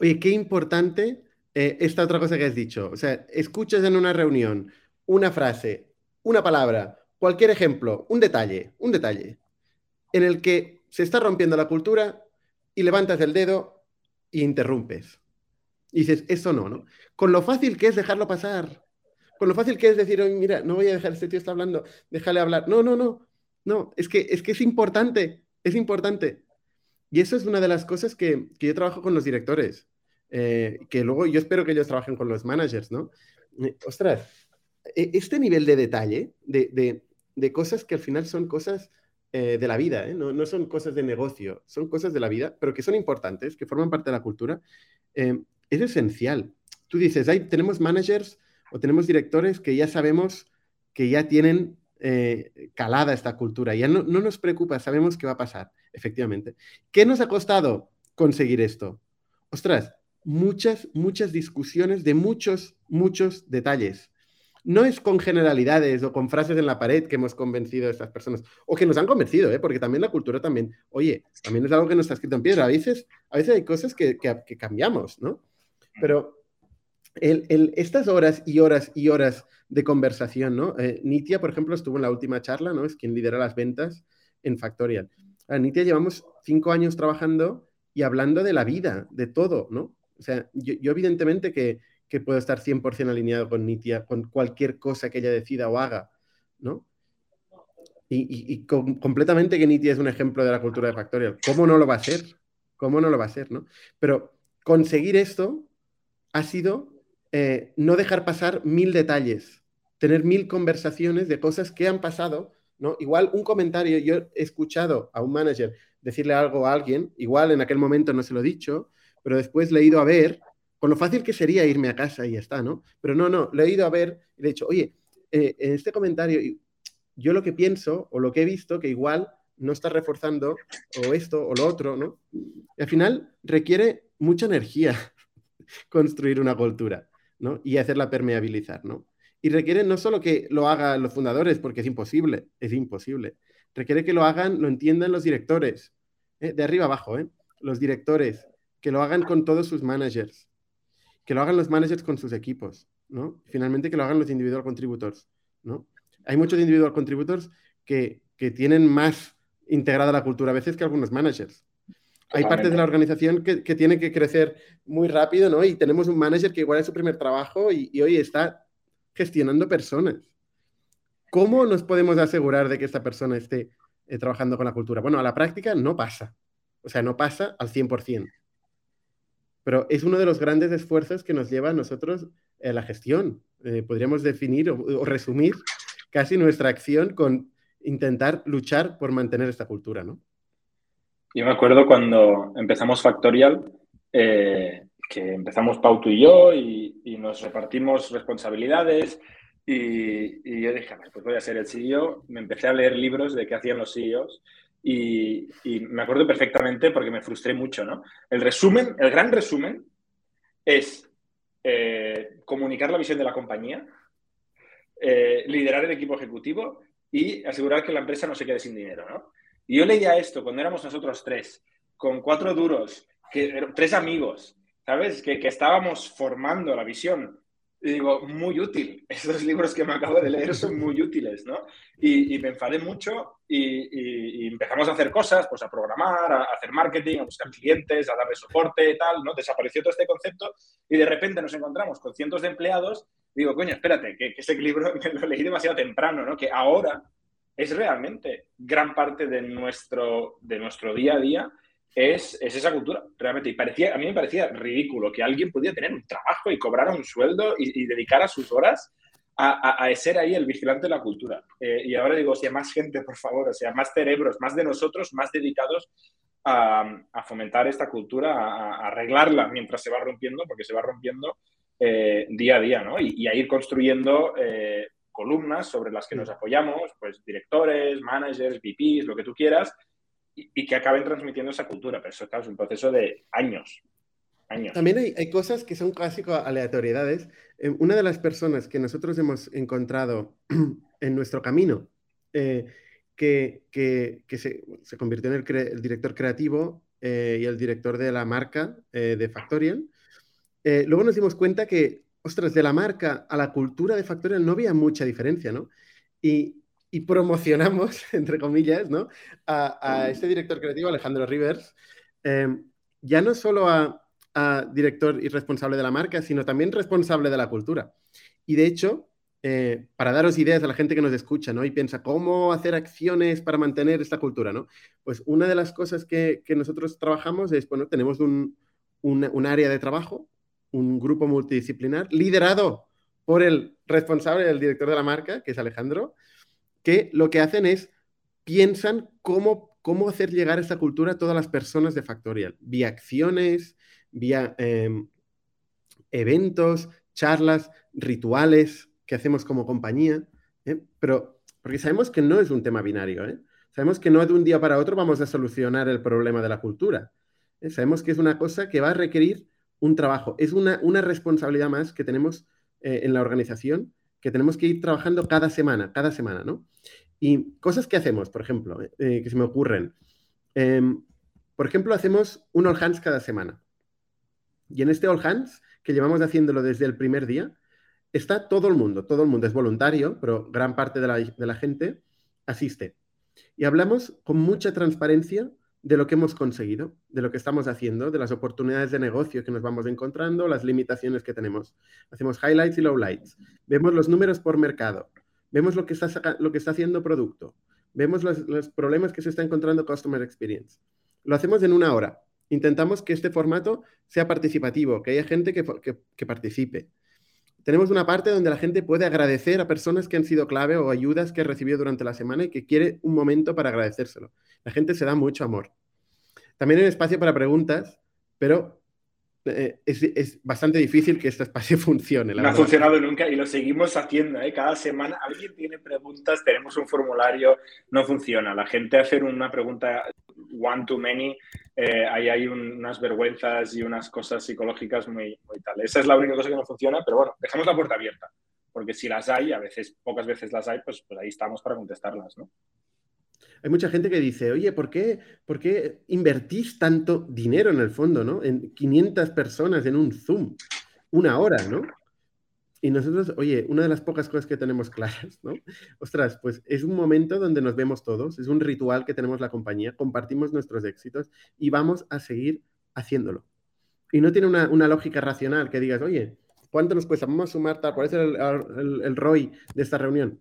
Oye, qué importante eh, esta otra cosa que has dicho. O sea, escuchas en una reunión una frase, una palabra, cualquier ejemplo, un detalle, un detalle, en el que se está rompiendo la cultura y levantas el dedo e interrumpes. Y dices, eso no, ¿no? Con lo fácil que es dejarlo pasar. Con lo fácil que es decir, mira, no voy a dejar, este tío está hablando, déjale hablar. No, no, no. No, es que es, que es importante, es importante. Y eso es una de las cosas que, que yo trabajo con los directores. Eh, que luego yo espero que ellos trabajen con los managers, ¿no? Eh, ostras, e, este nivel de detalle, de, de, cosas que al final son cosas eh, de la vida, no, no, son cosas de negocio, son cosas de la vida, pero que son importantes, que forman parte de la cultura, es esencial. Tú dices, hay, tenemos managers o tenemos directores que ya sabemos que ya tienen calada esta cultura, ya no, no nos preocupa, sabemos qué va a pasar, efectivamente. ¿Qué nos ha costado conseguir esto? Ostras, muchas, muchas discusiones de muchos, muchos detalles. No es con generalidades o con frases en la pared que hemos convencido a estas personas, o que nos han convencido, ¿eh? porque también la cultura también, oye, también es algo que no está escrito en piedra. A veces, a veces hay cosas que, cambiamos, ¿no? Pero estas horas y horas y horas de conversación, ¿no? Eh, Nitia, por ejemplo, estuvo en la última charla, ¿no? Es quien lidera las ventas en Factorial. A Nitia llevamos cinco años trabajando y hablando de la vida, de todo, ¿no? O sea, yo, evidentemente que, puedo estar 100% alineado con Nitia, con cualquier cosa que ella decida o haga, ¿no? Y, completamente que Nitia es un ejemplo de la cultura de Factorial. ¿Cómo no lo va a ser? ¿Cómo no lo va a ser, no? Pero conseguir esto ha sido eh, no dejar pasar mil detalles, tener mil conversaciones de cosas que han pasado, ¿no? Igual un comentario, yo he escuchado a un manager decirle algo a alguien, igual en aquel momento no se lo he dicho, pero después le he ido a ver, con lo fácil que sería irme a casa y ya está, ¿no? Pero no, no, le he ido a ver y le he dicho, oye, eh, en este comentario, yo lo que pienso o lo que he visto, que igual no está reforzando o esto o lo otro, ¿no? Y al final requiere mucha energía <laughs> construir una cultura. Y hacerla permeabilizar, ¿no? Y requiere no solo que lo hagan los fundadores, porque es imposible, es imposible. Requiere que lo hagan, lo entiendan los directores, ¿eh? de arriba abajo, ¿eh? Los directores, que lo hagan con todos sus managers, que lo hagan los managers con sus equipos, ¿no? finalmente que lo hagan los individual contributors, ¿no? Hay muchos individual contributors que, que tienen más integrada la cultura a veces que algunos managers hay partes de la organización que, que tienen que crecer muy rápido, ¿no? Y tenemos un manager que igual es su primer trabajo y, hoy está gestionando personas. ¿Cómo nos podemos asegurar de que esta persona esté eh, trabajando con la cultura? Bueno, a la práctica no pasa. O sea, no pasa al 100%. Pero es uno de los grandes esfuerzos que nos lleva a nosotros eh, la gestión. Eh, podríamos definir o, resumir casi nuestra acción con intentar luchar por mantener esta cultura, ¿no? Yo me acuerdo cuando empezamos Factorial, eh, que empezamos Pauto y yo y, nos repartimos responsabilidades y, yo dije, pues voy a ser el CEO. Me empecé a leer libros de qué hacían los CEOs y, me acuerdo perfectamente porque me frustré mucho, ¿no? El resumen, el gran resumen es eh, comunicar la visión de la compañía, eh, liderar el equipo ejecutivo y asegurar que la empresa no se quede sin dinero, ¿no? Y yo leía esto cuando éramos nosotros tres, con cuatro duros, que, tres amigos, ¿sabes? Que, que estábamos formando la visión. Y digo, muy útil. <laughs> Estos libros que me acabo de leer son muy útiles, ¿no? Y, y me enfadé mucho y, y, empezamos a hacer cosas, pues a programar, a, hacer marketing, a buscar clientes, a darle soporte, tal, ¿no? Desapareció todo este concepto y de repente nos encontramos con cientos de empleados. digo, coño, espérate, que, que ese libro <laughs> me lo leí demasiado temprano, ¿no? Que ahora es realmente gran parte de nuestro, de nuestro día a día es, esa cultura, realmente. Y parecía, a mí me parecía ridículo que alguien pudiera tener un trabajo y cobrar un sueldo y, dedicar a sus horas a, ser ahí el vigilante de la cultura. Eh, y ahora digo, o sea, más gente, por favor, o sea, más cerebros, más de nosotros, más dedicados a, fomentar esta cultura, a, arreglarla mientras se va rompiendo, porque se va rompiendo eh, día a día, ¿no? Y, a ir construyendo eh, columnas sobre las que nos apoyamos, pues directores, managers, VPs, lo que tú quieras, y, que acaben transmitiendo esa cultura. Pero eso es un proceso de años. Años. También hay, cosas que son casi aleatoriedades. Eh, una de las personas que nosotros hemos encontrado <clears throat> en nuestro camino, eh, que, que, se, se, convirtió en el, director creativo eh, y el director de la marca de Factorial, luego nos dimos cuenta que ostras, de la marca a la cultura de Factorial no había mucha diferencia, ¿no? Y, promocionamos, <laughs> entre comillas, ¿no? A, este director creativo, Alejandro Rivers, em, ya no solo a, director y responsable de la marca, sino también responsable de la cultura. Y de hecho, eh, para daros ideas a la gente que nos escucha, ¿no? Y piensa, ¿cómo hacer acciones para mantener esta cultura, ¿no? Pues una de las cosas que, nosotros trabajamos es, bueno, tenemos un área de trabajo un grupo multidisciplinar liderado por el responsable, el director de la marca, que es Alejandro, que lo que hacen es piensan cómo, cómo hacer llegar esta cultura a todas las personas de Factorial, vía acciones, vía em, eventos, charlas, rituales que hacemos como compañía, ¿eh? pero porque sabemos que no es un tema binario, ¿eh? sabemos que no de un día para otro vamos a solucionar el problema de la cultura, ¿eh? sabemos que es una cosa que va a requerir un trabajo, es una, responsabilidad más que tenemos en la organización, que tenemos que ir trabajando cada semana, cada semana, ¿no? Y cosas que hacemos, por ejemplo, eh, que se me ocurren. Em, por ejemplo, hacemos un All Hands cada semana. Y en este All Hands, que llevamos haciéndolo desde el primer día, está todo el mundo, todo el mundo es voluntario, pero gran parte de la, de la gente asiste. Y hablamos con mucha transparencia de lo que hemos conseguido, de lo que estamos haciendo, de las oportunidades de negocio que nos vamos encontrando, las limitaciones que tenemos. Hacemos highlights y lowlights. Vemos los números por mercado. Vemos lo que está, lo que está haciendo producto. Vemos los, los, problemas que se está encontrando Customer Experience. Lo hacemos en una hora. Intentamos que este formato sea participativo, que haya gente que, que, que participe. Tenemos una parte donde la gente puede agradecer a personas que han sido clave o ayudas que ha recibido durante la semana y que quiere un momento para agradecérselo. La gente se da mucho amor. También hay espacio para preguntas, pero eh, es, es, bastante difícil que este espacio <laughs> funcione. no ha funcionado nunca y lo seguimos haciendo. ¿eh? Cada semana alguien tiene preguntas, tenemos un formulario, no funciona. La gente hace una pregunta one to many, eh, ahí hay un, unas vergüenzas y unas cosas psicológicas muy, muy tal. Esa es la única cosa que no funciona, pero bueno, dejamos la puerta abierta, porque si las hay, a veces, pocas veces las hay, pues, pues ahí estamos para contestarlas, ¿no? Hay mucha gente que dice, oye, ¿por qué, ¿por qué invertís tanto dinero en el fondo, ¿no? En 500 personas en un Zoom, una hora, ¿no? Y nosotros, oye, una de las pocas cosas que tenemos claras, ¿no? Ostras, pues es un momento donde nos vemos todos, es un ritual que tenemos la compañía, compartimos nuestros éxitos y vamos a seguir haciéndolo. Y no tiene una, una lógica racional que digas, oye, ¿cuánto nos cuesta? Vamos a sumar tal, ¿cuál es el, el, el ROI de esta reunión?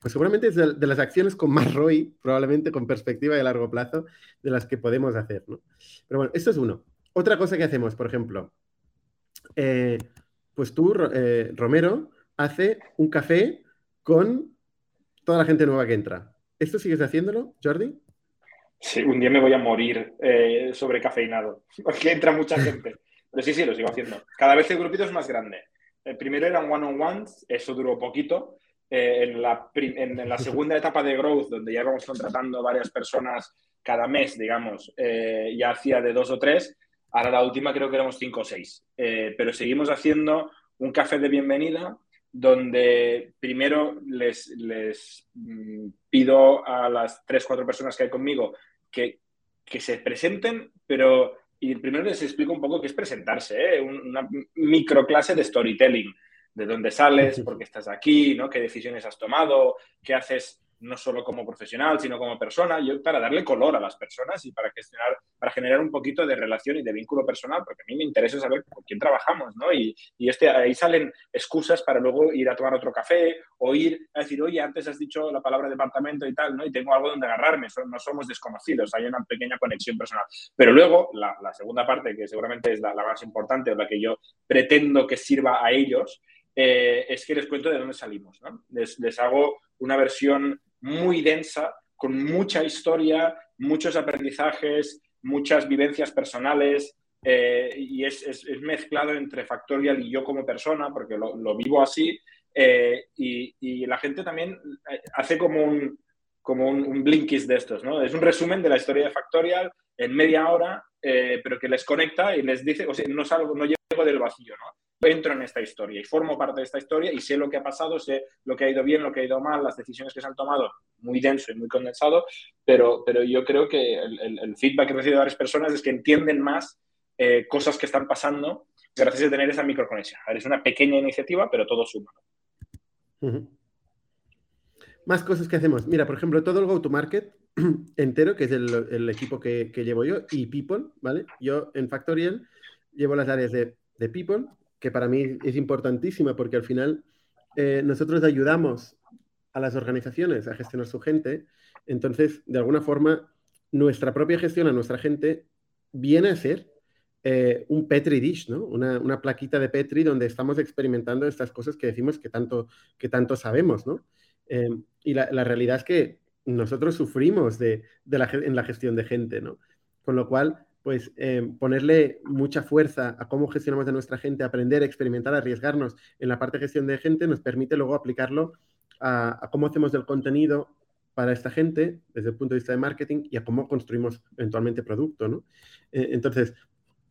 Pues seguramente es de, de, las acciones con más ROI, probablemente con perspectiva de largo plazo, de las que podemos hacer, ¿no? Pero bueno, esto es uno. Otra cosa que hacemos, por ejemplo, eh, pues tú, eh, Romero, hace un café con toda la gente nueva que entra. ¿Esto sigues haciéndolo, Jordi? Sí, un día me voy a morir eh, sobre cafeinado, <laughs> porque entra mucha <laughs> gente. Pero sí, sí, lo sigo haciendo. Cada vez el grupito es más grande. El primero eran one-on-ones, eso duró poquito. Eh, en, la, en, en, la, <laughs> segunda etapa de growth, donde ya íbamos contratando varias personas cada mes, digamos, eh, ya hacía de dos o tres, ahora la última creo que éramos cinco o seis. Eh, pero seguimos haciendo un café de bienvenida donde primero les, les mm, pido a las tres, cuatro personas que hay conmigo que, que se presenten, pero y primero les explico un poco qué es presentarse, ¿eh? una microclase de storytelling de dónde sales, <laughs> por qué estás aquí, ¿no? qué decisiones has tomado, qué haces no solo como profesional, sino como persona, yo para darle color a las personas y para gestionar, para generar un poquito de relación y de vínculo personal, porque a mí me interesa saber con quién trabajamos, ¿no? Y, y este, ahí salen excusas para luego ir a tomar otro café o ir a decir, oye, antes has dicho la palabra departamento y tal, ¿no? Y tengo algo donde agarrarme, no somos desconocidos, hay una pequeña conexión personal. Pero luego, la, la segunda parte, que seguramente es la, más importante o la que yo pretendo que sirva a ellos, eh, es que les cuento de dónde salimos, ¿no? Les, les hago una versión muy densa, con mucha historia, muchos aprendizajes, muchas vivencias personales, eh, y es, es, es, mezclado entre Factorial y yo como persona, porque lo, lo vivo así, eh, y, y, la gente también hace como un, como un, un blinkis de estos, ¿no? Es un resumen de la historia de Factorial en media hora, eh, pero que les conecta y les dice, o sea, no, salgo, no llego del vacío, ¿no? Entro en esta historia y formo parte de esta historia y sé lo que ha pasado, sé lo que ha ido bien, lo que ha ido mal, las decisiones que se han tomado, muy denso y muy condensado, pero, pero yo creo que el, feedback que recibo de varias personas es que entienden más eh, cosas que están pasando gracias a tener esa microconexión. Es una pequeña iniciativa, pero todo suma. Uh. Más cosas que hacemos. Mira, por ejemplo, todo el go-to-market <clears throat> entero, que es el, equipo que, llevo yo, y People, ¿vale? Yo en Factorial llevo las áreas de People, que para mí es importantísima porque al final eh, nosotros ayudamos a las organizaciones a gestionar su gente, entonces de alguna forma nuestra propia gestión a nuestra gente viene a ser eh, un Petri dish, ¿no? Una, una, plaquita de Petri donde estamos experimentando estas cosas que decimos que tanto, que tanto sabemos, ¿no? Eh, y la, la, realidad es que nosotros sufrimos de, de la, en la gestión de gente, ¿no? Con lo cual, pues eh, ponerle mucha fuerza a cómo gestionamos a nuestra gente, aprender, experimentar, arriesgarnos en la parte de gestión de gente, nos permite luego aplicarlo a, cómo hacemos el contenido para esta gente desde el punto de vista de marketing y a cómo construimos eventualmente producto. Eh, entonces,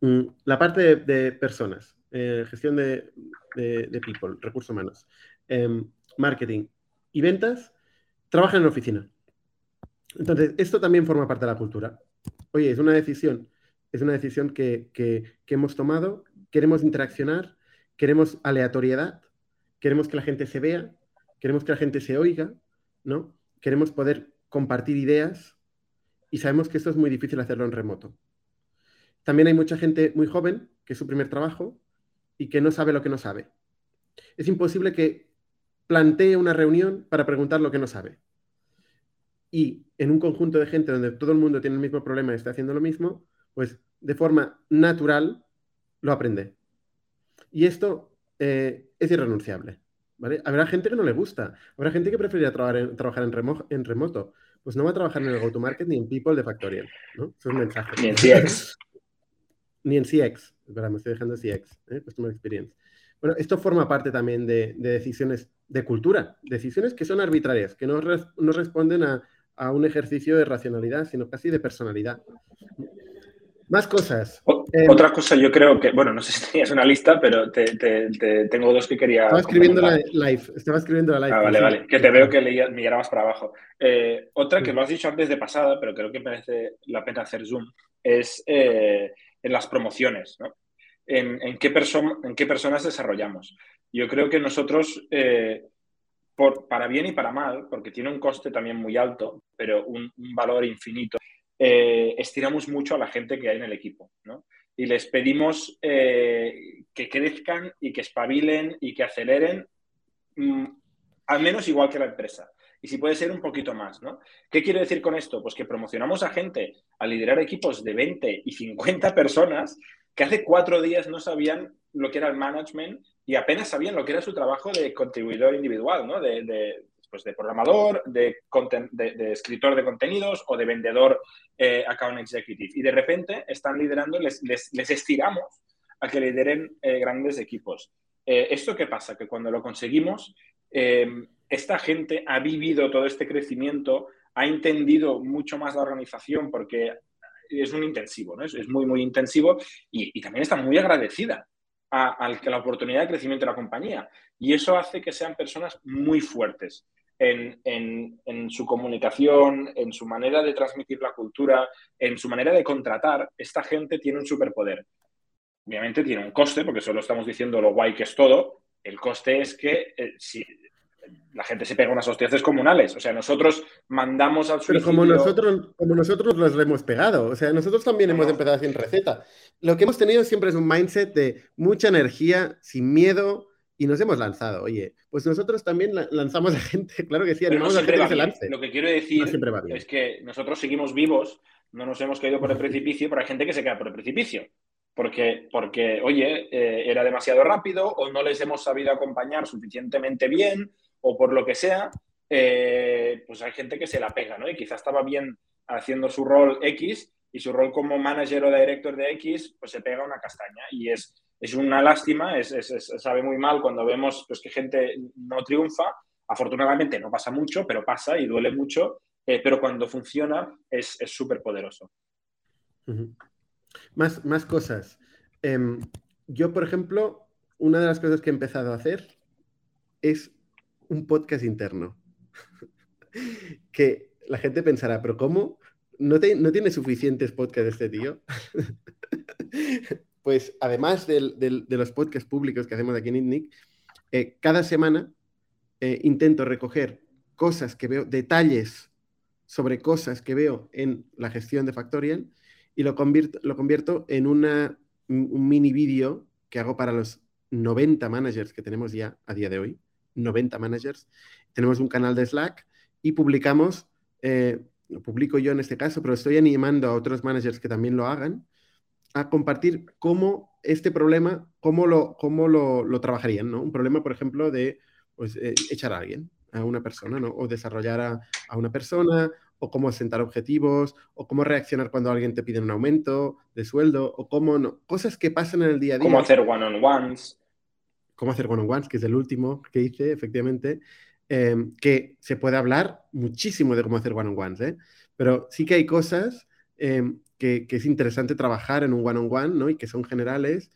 mm, la parte de, personas, eh, gestión de, de, de, people, recursos humanos, em, marketing y ventas, trabajan en la oficina. Entonces, esto también forma parte de la cultura. Oye, es una decisión es una decisión que, que, hemos tomado queremos interaccionar, queremos aleatoriedad, queremos que la gente se vea, queremos que la gente se oiga, ¿no? Queremos poder compartir ideas y sabemos que esto es muy difícil hacerlo en remoto. También hay mucha gente muy joven, que es su primer trabajo, y que no sabe lo que no sabe. Es imposible que plantee una reunión para preguntar lo que no sabe. Y en un conjunto de gente donde todo el mundo tiene el mismo problema y está haciendo lo mismo, pues de forma natural lo aprende. Y esto eh, es irrenunciable. ¿vale? Habrá gente que no le gusta, habrá gente que preferiría trabajar en, trabajar en, remoto. Pues no va a trabajar en el go-to-market ni en People de Factorial. ¿no? es un mensaje. Ni en CX. ni en CX. Espera, me estoy dejando CX, ¿eh? Customer Experience. Bueno, esto forma parte también de, decisiones de cultura, decisiones que son arbitrarias, que no, no responden a, a, un ejercicio de racionalidad, sino casi de personalidad. Más cosas. Em, otra cosa, yo creo que, bueno, no sé si tenías una lista, pero te, tengo dos que quería. Estaba escribiendo la live. Estaba escribiendo la live. Ah, vale, vale. Que te veo que leía, más para abajo. Eh, otra que lo has dicho antes de pasada, pero creo que merece la pena hacer zoom, es eh, en las promociones, ¿no? En, qué en qué personas desarrollamos. Yo creo que nosotros, eh, por, para bien y para mal, porque tiene un coste también muy alto, pero un, un valor infinito, estiramos mucho a la gente que hay en el equipo, ¿no? y les pedimos eh, que crezcan y que espabilen y que aceleren mm, al menos igual que la empresa. Y si puede ser un poquito más, ¿no? ¿Qué quiero decir con esto? Pues que promocionamos a gente a liderar equipos de 20 y 50 personas que hace cuatro días no sabían lo que era el management y apenas sabían lo que era su trabajo de contribuidor individual, ¿no? de, pues de programador, de, de, escritor de contenidos o de vendedor eh, account executive. Y de repente están liderando, les, les, estiramos a que lideren eh, grandes equipos. Eh, ¿Esto qué pasa? Que cuando lo conseguimos, esta gente ha vivido todo este crecimiento, ha entendido mucho más la organización porque es un intensivo, ¿no? es, muy, muy intensivo y, también está muy agradecida a, la oportunidad de crecimiento de la compañía. Y eso hace que sean personas muy fuertes en, su comunicación, en su manera de transmitir la cultura, en su manera de contratar, esta gente tiene un superpoder. Obviamente tiene un coste, porque solo estamos diciendo lo guay que es todo. El coste es que eh, si la gente se pega unas hostias comunales. O sea, nosotros mandamos al suicidio... Pero como nosotros, como nosotros los hemos pegado. O sea, nosotros también hemos empezado sin receta. Lo que hemos tenido siempre es un mindset de mucha energía, sin miedo, y nos hemos lanzado. Oye, pues nosotros también lanzamos a gente, <laughs> claro que sí, animamos a gente que se lance. Lo que quiero decir es que nosotros seguimos vivos, no nos hemos caído por el precipicio, pero hay gente que se queda por el precipicio. Porque, porque oye, eh, era demasiado rápido o no les hemos sabido acompañar suficientemente bien o por lo que sea, eh, pues hay gente que se la pega, ¿no? Y quizás estaba bien haciendo su rol X y su rol como manager o director de X, pues se pega una castaña. Y es, es una lástima, es, sabe muy mal cuando vemos pues, que gente no triunfa. Afortunadamente no pasa mucho, pero pasa y duele mucho, eh, pero cuando funciona es súper poderoso. más, más cosas. Em, yo, por ejemplo, una de las cosas que he empezado a hacer es un podcast interno. <laughs> que la gente pensará, pero ¿cómo? ¿No, ¿No tiene suficientes podcasts este tío? <laughs> pues además de los podcasts públicos que hacemos aquí en ITNIC, eh, cada semana eh, intento recoger cosas que veo, detalles sobre cosas que veo en la gestión de Factorial y lo convierto, lo convierto en una, un mini vídeo que hago para los 90 managers que tenemos ya a día de hoy. 90 managers. Tenemos un canal de Slack y publicamos, eh, lo publico yo en este caso, pero estoy animando a otros managers que también lo hagan a compartir cómo este problema, cómo lo, cómo lo, lo trabajarían, ¿no? Un problema, por ejemplo, de pues, eh, echar a alguien, a una persona, ¿no? O desarrollar a, a, una persona, o cómo sentar objetivos, o cómo reaccionar cuando alguien te pide un aumento de sueldo, o cómo no. Cosas que pasan en el día a día. Cómo hacer one-on-ones. Cómo hacer one-on-ones, que es el último que hice, efectivamente. Em, que se puede hablar muchísimo de cómo hacer one-on-ones, ¿eh? Pero sí que hay cosas em, que, es interesante trabajar en un one-on-one, ¿no? Y que son generales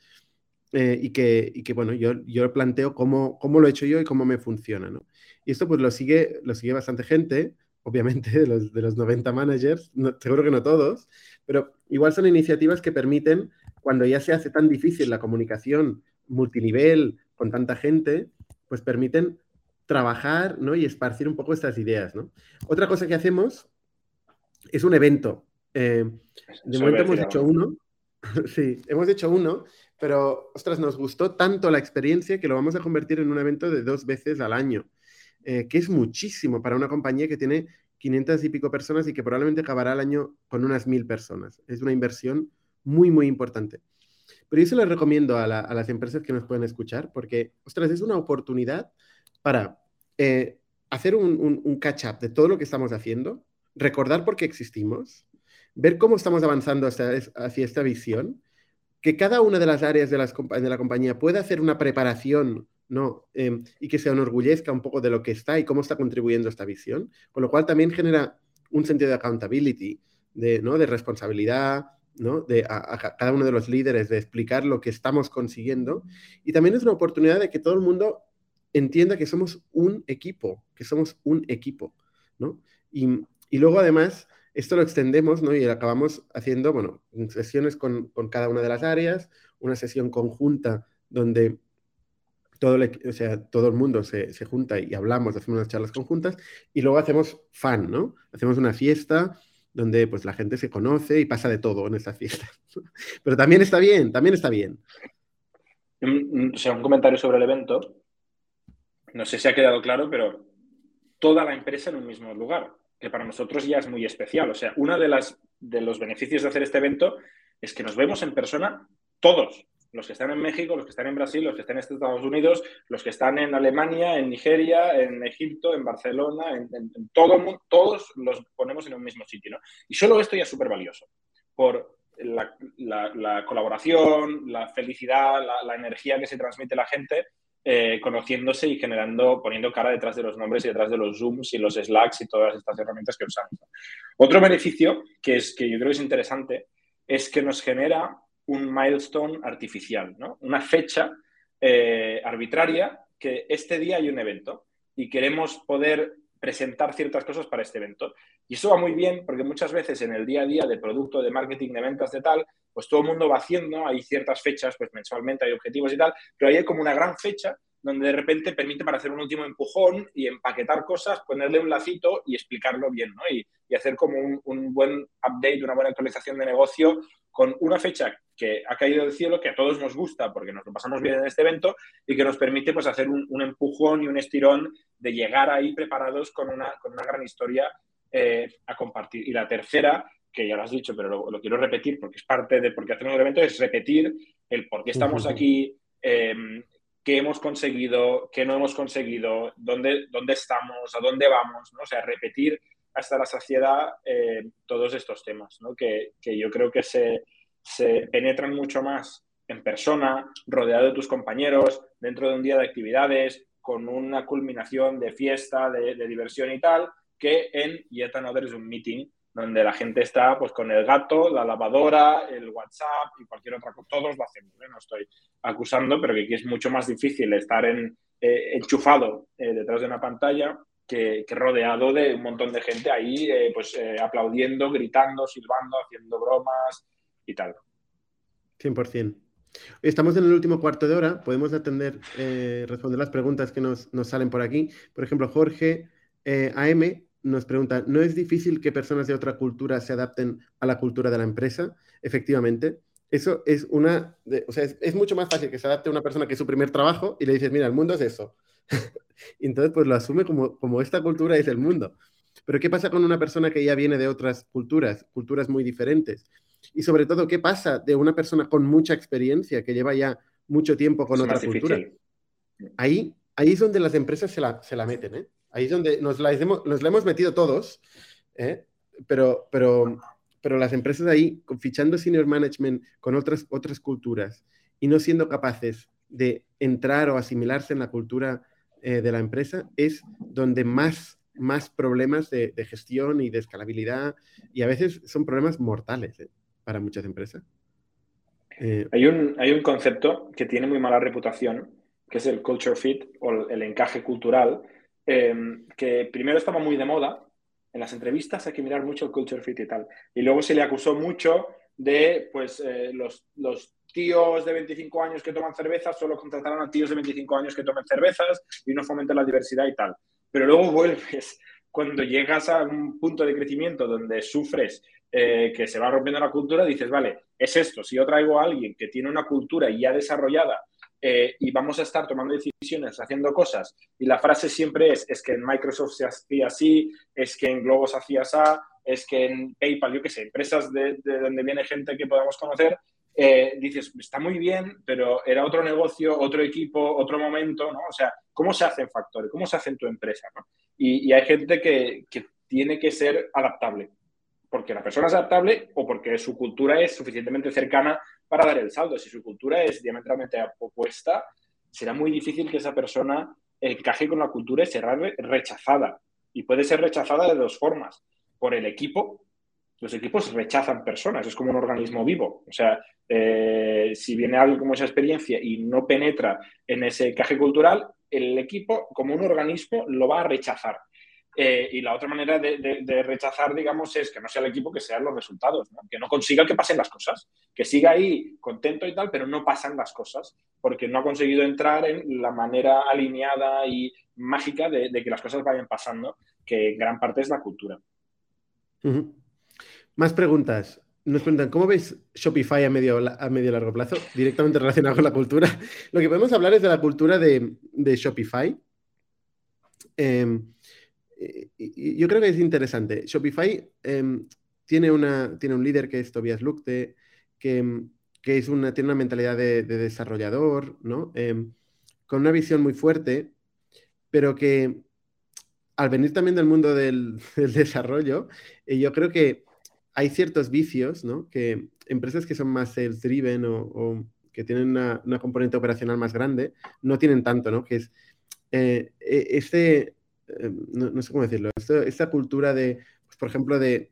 eh, y, que, y, que, bueno, yo, yo planteo cómo, cómo lo he hecho yo y cómo me funciona, ¿no? Y esto pues lo sigue, lo sigue bastante gente, obviamente, de los, de los 90 managers, seguro que no todos, pero igual son iniciativas que permiten cuando ya se hace tan difícil la comunicación multinivel con tanta gente, pues permiten trabajar ¿no? y esparcir un poco estas ideas. ¿no? Otra cosa que hacemos es un evento. Eh, de momento hemos hecho uno. <laughs> sí, hemos hecho uno, pero, ostras, nos gustó tanto la experiencia que lo vamos a convertir en un evento de dos veces al año, eh, que es muchísimo para una compañía que tiene 500 y pico personas y que probablemente acabará el año con unas mil personas. Es una inversión muy, muy importante. Pero yo se lo recomiendo a, las empresas que nos pueden escuchar porque, ostras, es una oportunidad para eh, hacer un, catch-up de todo lo que estamos haciendo, recordar por qué existimos, ver cómo estamos avanzando hacia, esta visión, que cada una de las áreas de, de la compañía pueda hacer una preparación ¿no? Em, y que se enorgullezca un poco de lo que está y cómo está contribuyendo esta visión, con lo cual también genera un sentido de accountability, de, ¿no? de responsabilidad, ¿no? de a, cada uno de los líderes de explicar lo que estamos consiguiendo. Y también es una oportunidad de que todo el mundo entienda que somos un equipo, que somos un equipo. ¿no? Y, y luego además esto lo extendemos ¿no? y acabamos haciendo bueno, sesiones con, cada una de las áreas, una sesión conjunta donde todo, o sea, todo el mundo se, se, junta y hablamos, hacemos unas charlas conjuntas y luego hacemos fan, ¿no? Hacemos una fiesta donde pues la gente se conoce y pasa de todo en esa fiesta. Pero también está bien, también está bien. O sea, un comentario sobre el evento. No sé si ha quedado claro, pero toda la empresa en un mismo lugar, que para nosotros ya es muy especial. O sea, uno de, las, de los beneficios de hacer este evento es que nos vemos en persona todos los que están en México, los que están en Brasil, los que están en Estados Unidos, los que están en Alemania, en Nigeria, en Egipto, en Barcelona, en, todo el mundo, todos los ponemos en un mismo sitio. ¿no? Y solo esto ya es súper valioso por la, colaboración, la felicidad, la, energía que se transmite la gente eh, conociéndose y generando, poniendo cara detrás de los nombres y detrás de los Zooms y los Slacks y todas estas herramientas que usamos. Otro beneficio que, es, que yo creo que es interesante es que nos genera un milestone artificial, ¿no? Una fecha eh, arbitraria que este día hay un evento y queremos poder presentar ciertas cosas para este evento. Y eso va muy bien porque muchas veces en el día a día de producto, de marketing, de ventas, de tal, pues todo el mundo va haciendo, hay ciertas fechas, pues mensualmente hay objetivos y tal, pero ahí hay como una gran fecha donde de repente permite para hacer un último empujón y empaquetar cosas, ponerle un lacito y explicarlo bien, ¿no? Y, hacer como un, un, buen update, una buena actualización de negocio con una fecha que ha caído del cielo, que a todos nos gusta porque nos lo pasamos bien en este evento y que nos permite pues, hacer un, empujón y un estirón de llegar ahí preparados con una, con una gran historia eh, a compartir. Y la tercera, que ya lo has dicho, pero lo, quiero repetir porque es parte de por qué hacemos el evento, es repetir el por qué estamos aquí, eh, qué hemos conseguido, qué no hemos conseguido, dónde, dónde estamos, a dónde vamos, ¿no? O sea, repetir hasta la saciedad eh, todos estos temas, ¿no? que, que, yo creo que se, se, penetran mucho más en persona, rodeado de tus compañeros, dentro de un día de actividades, con una culminación de fiesta, de, diversión y tal, que en Yet Another es un meeting donde la gente está pues con el gato, la lavadora, el WhatsApp y cualquier otra cosa. Todos lo hacemos, ¿eh? no estoy acusando, pero que aquí es mucho más difícil estar en, eh, enchufado detrás de una pantalla que, rodeado de un montón de gente ahí, eh, pues eh, aplaudiendo, gritando, silbando, haciendo bromas y tal. 100%. Estamos en el último cuarto de hora, podemos atender, eh, responder las preguntas que nos, salen por aquí. Por ejemplo, Jorge AM nos pregunta, ¿no es difícil que personas de otra cultura se adapten a la cultura de la empresa? Efectivamente, eso es una, o sea, es, es, mucho más fácil que se adapte a una persona que es su primer trabajo y le dices, mira, el mundo es eso. <laughs> y entonces, pues lo asume como, como esta cultura es el mundo. Pero ¿qué pasa con una persona que ya viene de otras culturas, culturas muy diferentes? Y sobre todo, ¿qué pasa de una persona con mucha experiencia que lleva ya mucho tiempo con otra cultura? Ahí, ahí es donde las empresas se la, se la meten, ¿eh? Ahí es donde nos la, hemos, nos la hemos metido todos, ¿eh? pero, pero, pero las empresas ahí, fichando senior management con otras, otras culturas y no siendo capaces de entrar o asimilarse en la cultura eh, de la empresa es donde más, más problemas de, gestión y de escalabilidad y a veces son problemas mortales eh, para muchas empresas. Eh, hay, un, hay un concepto que tiene muy mala reputación, que es el culture fit o el, encaje cultural, que primero estaba muy de moda. En las entrevistas hay que mirar mucho el culture fit y tal. Y luego se le acusó mucho de pues, eh, los, los tíos de 25 años que toman cervezas solo contratarán a tíos de 25 años que tomen cervezas y no fomentan la diversidad y tal. Pero luego vuelves, <laughs> cuando llegas a un punto de crecimiento donde sufres eh, que se va rompiendo la cultura, dices, vale, es esto, si yo traigo a alguien que tiene una cultura ya desarrollada eh, y vamos a estar tomando decisiones, haciendo cosas, y la frase siempre es, es que en Microsoft se hacía así, es que en Globo se hacía así, es que en PayPal, yo qué sé, empresas de, de donde viene gente que podamos conocer, eh, dices, está muy bien, pero era otro negocio, otro equipo, otro momento, ¿no? O sea, ¿cómo se hace en Factor? ¿Cómo se hace en tu empresa? ¿no? Y, hay gente que, que, tiene que ser adaptable, porque la persona es adaptable o porque su cultura es suficientemente cercana para dar el saldo. Si su cultura es diametralmente opuesta, será muy difícil que esa persona encaje con la cultura y será rechazada. Y puede ser rechazada de dos formas, por el equipo, los equipos rechazan personas, es como un organismo vivo. O sea, eh, si viene alguien con esa experiencia y no penetra en ese encaje cultural, el equipo, como un organismo, lo va a rechazar. Eh, y la otra manera de, rechazar, digamos, es que no sea el equipo, que sean los resultados, que no consiga que pasen las cosas, que siga ahí contento y tal, pero no pasan las cosas, porque no ha conseguido entrar en la manera alineada y mágica de, que las cosas vayan pasando, que gran parte es la cultura. Más preguntas. Nos preguntan, ¿cómo veis Shopify a medio, a medio largo plazo? Directamente relacionado con la cultura. Lo que podemos hablar es de la cultura de, Shopify. Em, yo creo que es interesante. Shopify em, tiene, una, tiene un líder que es Tobias Lukte, que, que es una, tiene una mentalidad de, desarrollador, ¿no? Em, con una visión muy fuerte, pero que al venir también del mundo del, <laughs> del desarrollo, eh, yo creo que hay ciertos vicios, ¿no? Que empresas que son más sales-driven o, que tienen una, componente operacional más grande, no tienen tanto, ¿no? Que es eh, e, este, eh, no, sé cómo decirlo, esta cultura de, pues, por ejemplo, de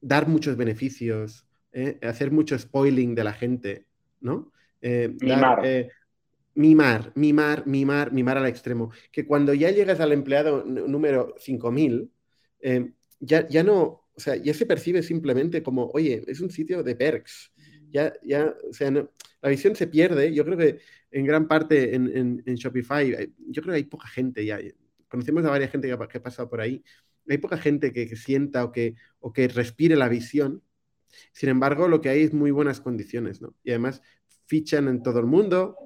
dar muchos beneficios, ¿eh? hacer mucho spoiling de la gente, ¿no? mimar. mimar, mimar, mimar, mimar al extremo. Que cuando ya llegas al empleado número 5000, ya, ya no o sea, ya se percibe simplemente como, oye, es un sitio de perks. Ya, ya, o sea, la visión se pierde. Yo creo que en gran parte en, Shopify, eh, yo creo que hay poca gente ya. Conocemos a varias gente que, ha pasado por ahí. Hay poca gente que, sienta o que, o que respire la visión. Sin embargo, lo que hay es muy buenas condiciones, ¿no? Y además fichan en todo el mundo,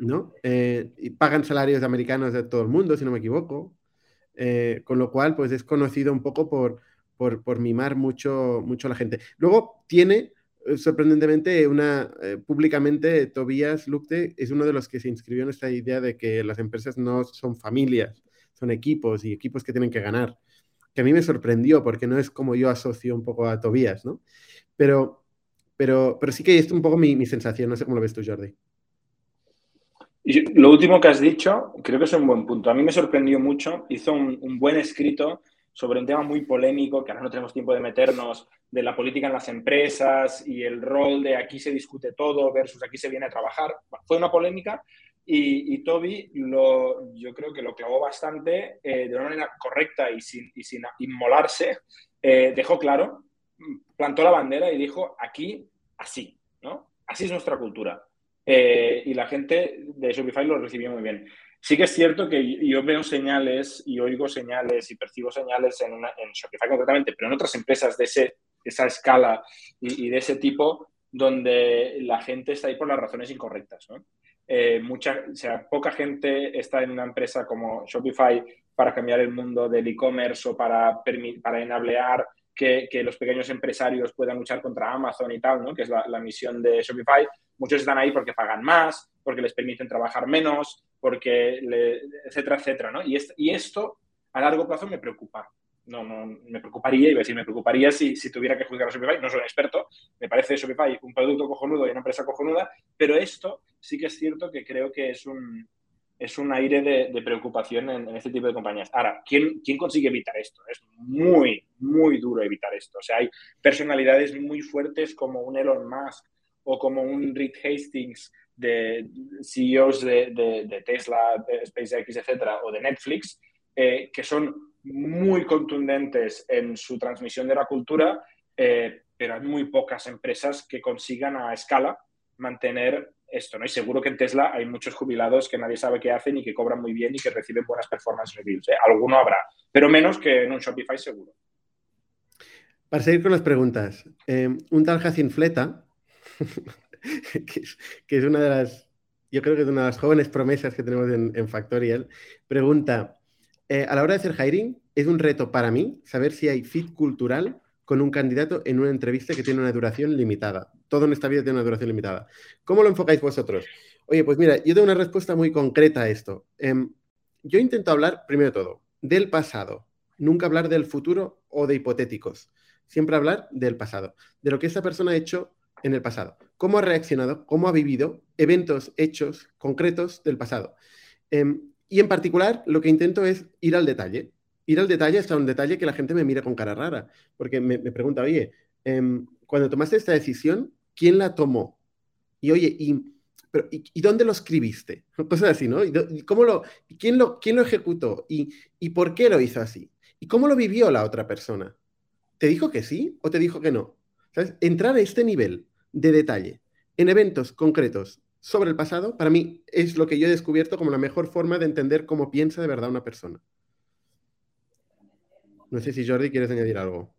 ¿no? Eh, y pagan salarios americanos de todo el mundo, si no me equivoco. Eh, con lo cual, pues es conocido un poco por, por, mimar mucho, mucho a la gente. Luego tiene, eh, sorprendentemente, una, eh, públicamente, Tobias Lukte es uno de los que se inscribió en esta idea de que las empresas no son familias, son equipos y equipos que tienen que ganar. Que a mí me sorprendió porque no es como yo asocio un poco a Tobias, ¿no? Pero, pero, pero sí que es un poco mi, mi sensación, no sé cómo lo ves tú, Jordi. lo último que has dicho, creo que es un buen punto. A mí me sorprendió mucho, hizo un buen escrito sobre un tema muy polémico, que ahora no tenemos tiempo de meternos, de la política en las empresas y el rol de aquí se discute todo versus aquí se viene a trabajar. fue una polémica y, Toby lo, yo creo que lo clavó bastante eh, de una manera correcta y sin, y inmolarse. Eh, dejó claro, plantó la bandera y dijo, aquí, así, ¿no? Así es nuestra cultura. Eh, y la gente de Shopify lo recibió muy bien. Sí que es cierto que yo veo señales y oigo señales y percibo señales en, Shopify concretamente, pero en otras empresas de esa escala y, de ese tipo, donde la gente está ahí por las razones incorrectas. Eh, mucha, o sea, poca gente está en una empresa como Shopify para cambiar el mundo del e-commerce o para, para enablear que, que, los pequeños empresarios puedan luchar contra Amazon y tal, ¿no? que es la, misión de Shopify. Muchos están ahí porque pagan más, porque les permiten trabajar menos, porque, etcétera, etcétera, ¿no? Y esto a largo plazo me preocupa. No, no, me preocuparía, iba a decir, me preocuparía si, si tuviera que juzgar a Shopify. No soy experto, me parece Shopify un producto cojonudo y una empresa cojonuda, pero esto sí que es cierto que creo que es un, es un aire de, preocupación en, este tipo de compañías. Ahora, ¿quién, ¿quién consigue evitar esto? Es muy, muy duro evitar esto. O sea, hay personalidades muy fuertes como un Elon Musk o como un Reed Hastings de CEOs de, Tesla, de SpaceX, etcétera, o de Netflix, eh, que son muy contundentes en su transmisión de la cultura, eh, pero hay muy pocas empresas que consigan a escala mantener esto, ¿no? Y seguro que en Tesla hay muchos jubilados que nadie sabe qué hacen y que cobran muy bien y que reciben buenas performance reviews. ¿eh? Alguno habrá, pero menos que en un Shopify seguro. Para seguir con las preguntas, eh, un tal Jacin Fleta, <laughs> que, es, una de las, yo creo que es una de las jóvenes promesas que tenemos en, Factorial, pregunta, eh, a la hora de hacer hiring, ¿es un reto para mí saber si hay fit cultural con un candidato en una entrevista que tiene una duración limitada? Todo en esta vida tiene una duración limitada. ¿Cómo lo enfocáis vosotros? Oye, pues mira, yo tengo una respuesta muy concreta a esto. Em, yo intento hablar, primero de todo, del pasado, nunca hablar del futuro o de hipotéticos. Siempre hablar del pasado, de lo que esa persona ha hecho en el pasado, cómo ha reaccionado, cómo ha vivido eventos, hechos concretos del pasado. Em, y en particular, lo que intento es ir al detalle, ir al detalle hasta un detalle que la gente me mira con cara rara, porque me, pregunta, oye, em, cuando tomaste esta decisión, ¿quién la tomó? Y oye, ¿y, ¿y, dónde lo escribiste? <laughs> Cosas así, ¿no? ¿Y, cómo lo, quién, lo, quién lo ejecutó? ¿Y, ¿Y por qué lo hizo así? ¿Y cómo lo vivió la otra persona? ¿Te dijo que sí o te dijo que no? ¿Sabes? Entrar a este nivel de detalle en eventos concretos sobre el pasado, para mí es lo que yo he descubierto como la mejor forma de entender cómo piensa de verdad una persona. No sé si Jordi quieres añadir algo.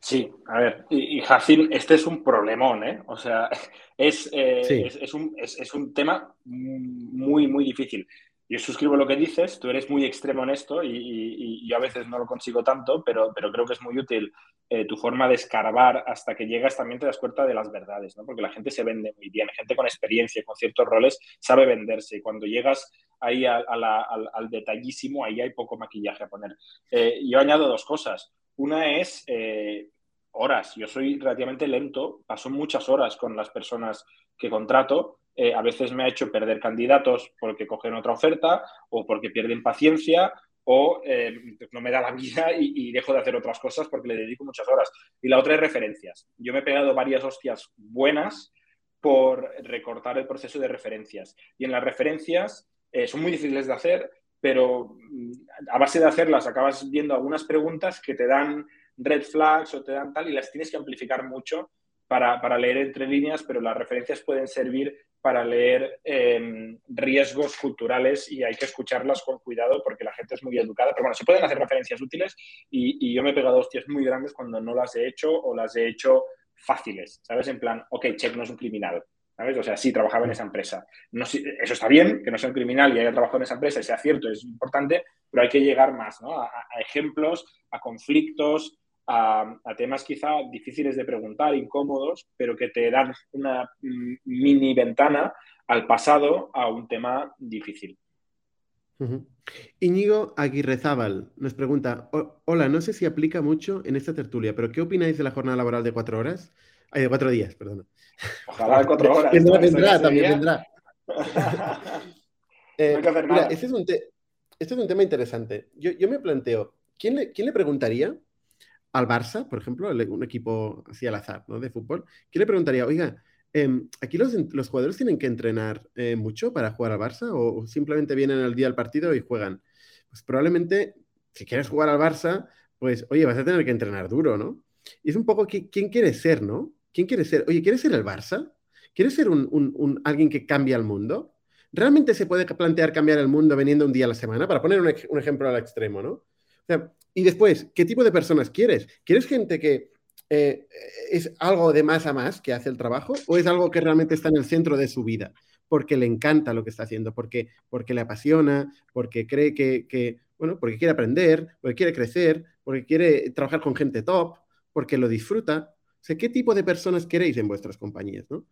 Sí, a ver, y, Jacín, este es un problemón, ¿eh? O sea, <laughs> es, eh, es, un, es, un, tema muy, muy difícil yo suscribo lo que dices, tú eres muy extremo en esto y, yo a veces no lo consigo tanto, pero, pero creo que es muy útil eh, tu forma de escarbar hasta que llegas también te das cuenta de las verdades, ¿no? porque la gente se vende muy bien, gente con experiencia, con ciertos roles, sabe venderse y cuando llegas ahí al, detallísimo, ahí hay poco maquillaje a poner. Eh, yo añado dos cosas. Una es eh, horas, yo soy relativamente lento, paso muchas horas con las personas que contrato eh, a veces me ha hecho perder candidatos porque cogen otra oferta o porque pierden paciencia o eh, no me da la vida y, dejo de hacer otras cosas porque le dedico muchas horas. Y la otra es referencias. Yo me he pegado varias hostias buenas por recortar el proceso de referencias. Y en las referencias eh, son muy difíciles de hacer, pero mm, a base de hacerlas acabas viendo algunas preguntas que te dan red flags o te dan tal y las tienes que amplificar mucho para, para leer entre líneas, pero las referencias pueden servir para leer em, riesgos culturales y hay que escucharlas con cuidado porque la gente es muy educada. Pero bueno, se pueden hacer referencias útiles y, yo me he pegado hostias muy grandes cuando no las he hecho o las he hecho fáciles, ¿sabes? En plan, ok, Check no es un criminal, ¿sabes? O sea, sí, trabajaba en esa empresa. No, eso está bien, que no sea un criminal y haya trabajado en esa empresa y sea cierto, es importante, pero hay que llegar más, ¿no? a ejemplos, a conflictos, a, temas quizá difíciles de preguntar, incómodos, pero que te dan una mini ventana al pasado a un tema difícil. Íñigo Aguirrezábal nos pregunta, hola, no sé si aplica mucho en esta tertulia, pero ¿qué opináis de la jornada laboral de cuatro horas? Ay, de cuatro días, perdona. Ojalá de cuatro horas. vendrá, también vendrá. <laughs> Eh, mira, este es, un este es un tema interesante. Yo, me planteo, ¿quién ¿quién le preguntaría al Barça, por ejemplo, un equipo así al azar, ¿no? De fútbol, ¿qué le preguntaría, oiga, em, ¿aquí los, jugadores tienen que entrenar eh, mucho para jugar al Barça o, simplemente vienen al día del partido y juegan? Pues probablemente, si quieres jugar al Barça, pues, oye, vas a tener que entrenar duro, ¿no? Y es un poco, ¿quién quiere ser, no? ¿Quién quiere ser? Oye, ¿quieres ser el Barça? ¿Quieres ser un, alguien que cambia el mundo? ¿Realmente se puede plantear cambiar el mundo veniendo un día a la semana? Para poner un, un ejemplo al extremo, ¿no? O sea, y después, ¿qué tipo de personas quieres? ¿Quieres gente que eh, es algo de más a más que hace el trabajo o es algo que realmente está en el centro de su vida? Porque le encanta lo que está haciendo, porque, porque le apasiona, porque cree que, bueno, porque quiere aprender, porque quiere crecer, porque quiere trabajar con gente top, porque lo disfruta. O sea, ¿qué tipo de personas queréis en vuestras compañías? ¿no?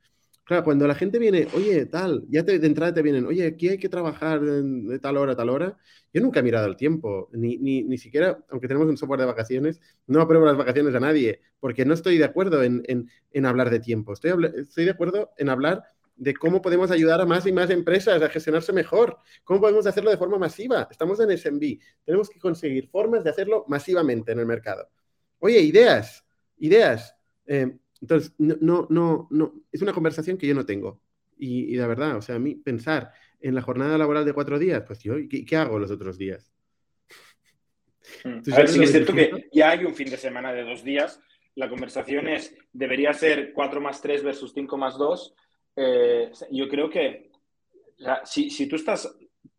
Claro, cuando la gente viene, oye, tal, ya de entrada te vienen, oye, aquí hay que trabajar de tal hora tal hora. Yo nunca he mirado el tiempo, ni, ni, ni siquiera, aunque tenemos un software de vacaciones, no apruebo las vacaciones a nadie, porque no estoy de acuerdo en, en, en hablar de tiempo. Estoy, estoy de acuerdo en hablar de cómo podemos ayudar a más y más empresas a gestionarse mejor, cómo podemos hacerlo de forma masiva. Estamos en SMB, tenemos que conseguir formas de hacerlo masivamente en el mercado. Oye, ideas, ideas. Eh, entonces, no, no, no, es una conversación que yo no tengo. Y, de verdad, o sea, a mí pensar en la jornada laboral de cuatro días, pues yo, ¿qué, hago los otros días? Mm. a ver, sí que es cierto que ya hay un fin de semana de dos días la conversación es, debería ser 4 más 3 versus 5 más 2, eh, yo creo que si, si, tú estás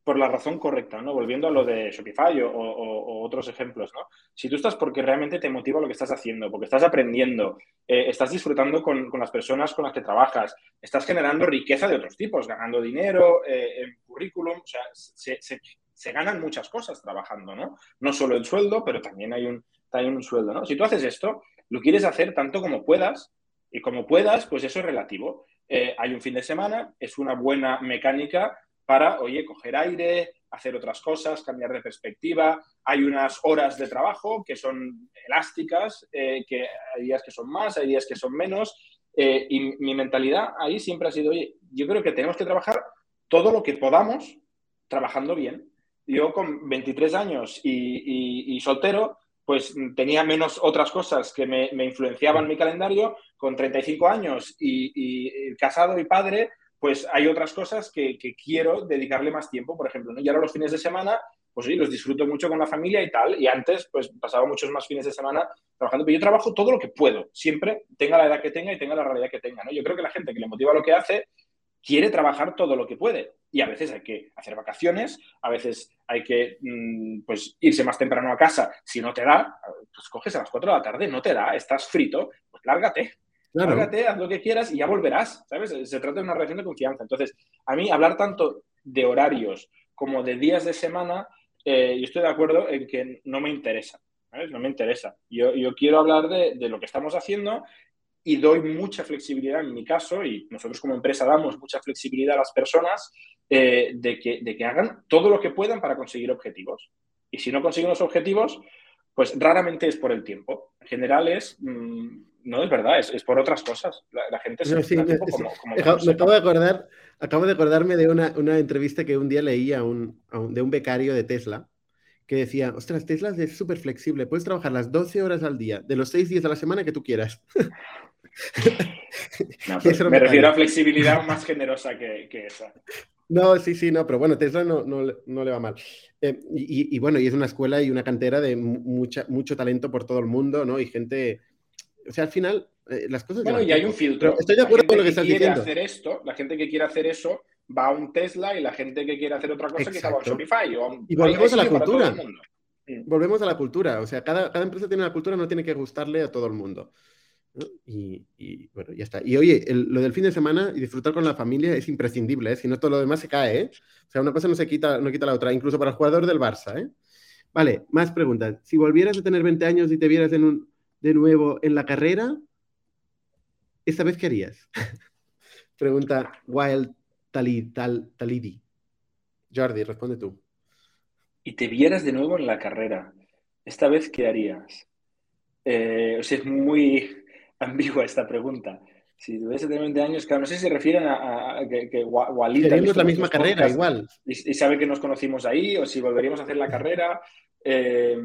por la razón correcta, ¿no? Volviendo a lo de Shopify o, otros ejemplos, ¿no? Si tú estás porque realmente te motiva lo que estás haciendo, porque estás aprendiendo, eh, estás disfrutando con, las personas con las que trabajas, estás generando riqueza de otros tipos, ganando dinero, eh, en currículum, o sea, se, ganan muchas cosas trabajando, ¿no? No solo el sueldo, pero también hay un, un sueldo, ¿no? Si tú haces esto, lo quieres hacer tanto como puedas, y como puedas, pues eso es relativo. Eh, hay un fin de semana, es una buena mecánica para, oye, coger aire, hacer otras cosas, cambiar de perspectiva. Hay unas horas de trabajo que son elásticas, eh, que hay días que son más, hay días que son menos. Eh, y mi mentalidad ahí siempre ha sido, oye, yo creo que tenemos que trabajar todo lo que podamos trabajando bien. Yo con 23 años y, soltero, pues tenía menos otras cosas que me, influenciaban mi calendario. Con 35 años y casado y padre, pues hay otras cosas que, quiero dedicarle más tiempo, por ejemplo, ¿no? Y ahora los fines de semana, pues sí, los disfruto mucho con la familia y tal, y antes, pues pasaba muchos más fines de semana trabajando, pero yo trabajo todo lo que puedo, siempre, tenga la edad que tenga y tenga la realidad que tenga, ¿no? Yo creo que la gente que le motiva lo que hace, quiere trabajar todo lo que puede. Y a veces hay que hacer vacaciones, a veces hay que mm, pues, irse más temprano a casa. Si no te da, pues coges a las 4 de la tarde, no te da, estás frito, pues lárgate. Claro. haz lo que quieras y ya volverás, ¿sabes? Se trata de una relación de confianza. Entonces, a mí hablar tanto de horarios como de días de semana, eh, yo estoy de acuerdo en que no me interesa, ¿sabes? No me interesa. Yo, quiero hablar de, lo que estamos haciendo y doy mucha flexibilidad en mi caso, y nosotros como empresa damos mucha flexibilidad a las personas eh, de, que, de que hagan todo lo que puedan para conseguir objetivos. Y si no consiguen los objetivos, pues raramente es por el tiempo. En general es, mm, no es verdad, es, por otras cosas. La, gente se me, como, acabo de acordar, acabo de acordarme de una, entrevista que un día leí a un, de un becario de Tesla que decía, ostras, Tesla es súper flexible, puedes trabajar las 12 horas al día, de los 6 días a la semana que tú quieras. <laughs> me refiero a flexibilidad <laughs> más generosa que, que esa. No, sí, sí, no, pero bueno, Tesla no, no, no le va mal. Eh, y, bueno, y es una escuela y una cantera de mucha, mucho talento por todo el mundo, ¿no? Y gente, o sea, al final, eh, las cosas... Bueno, y hay un filtro. estoy de acuerdo con lo que, estás quiere diciendo. hacer esto, la gente que quiere hacer eso va a un Tesla y la gente que quiere hacer otra cosa que va a un Shopify. y volvemos a la cultura. Volvemos a la cultura. O sea, cada, cada empresa tiene una cultura, no tiene que gustarle a todo el mundo. Y, bueno, ya está. Y oye, lo del fin de semana y disfrutar con la familia es imprescindible, ¿eh? si no todo lo demás se cae. ¿eh? O sea, una cosa no se quita, no quita la otra, incluso para el jugador del Barça. ¿eh? Vale, más preguntas. Si volvieras a tener 20 años y te vieras en un, de nuevo en la carrera, ¿esta vez qué harías? <laughs> Pregunta Wild Talidi. Jordi, responde tú. Y te vieras de nuevo en la carrera, ¿esta vez qué harías? Eh, o sea, es muy, <laughs> ambigua esta pregunta. Si tuviese 20 años, claro, no sé si se refieren a, que, que Walid... Tenemos la misma carrera, igual. Y, sabe que nos conocimos ahí, o si volveríamos a hacer la <laughs> carrera. Eh,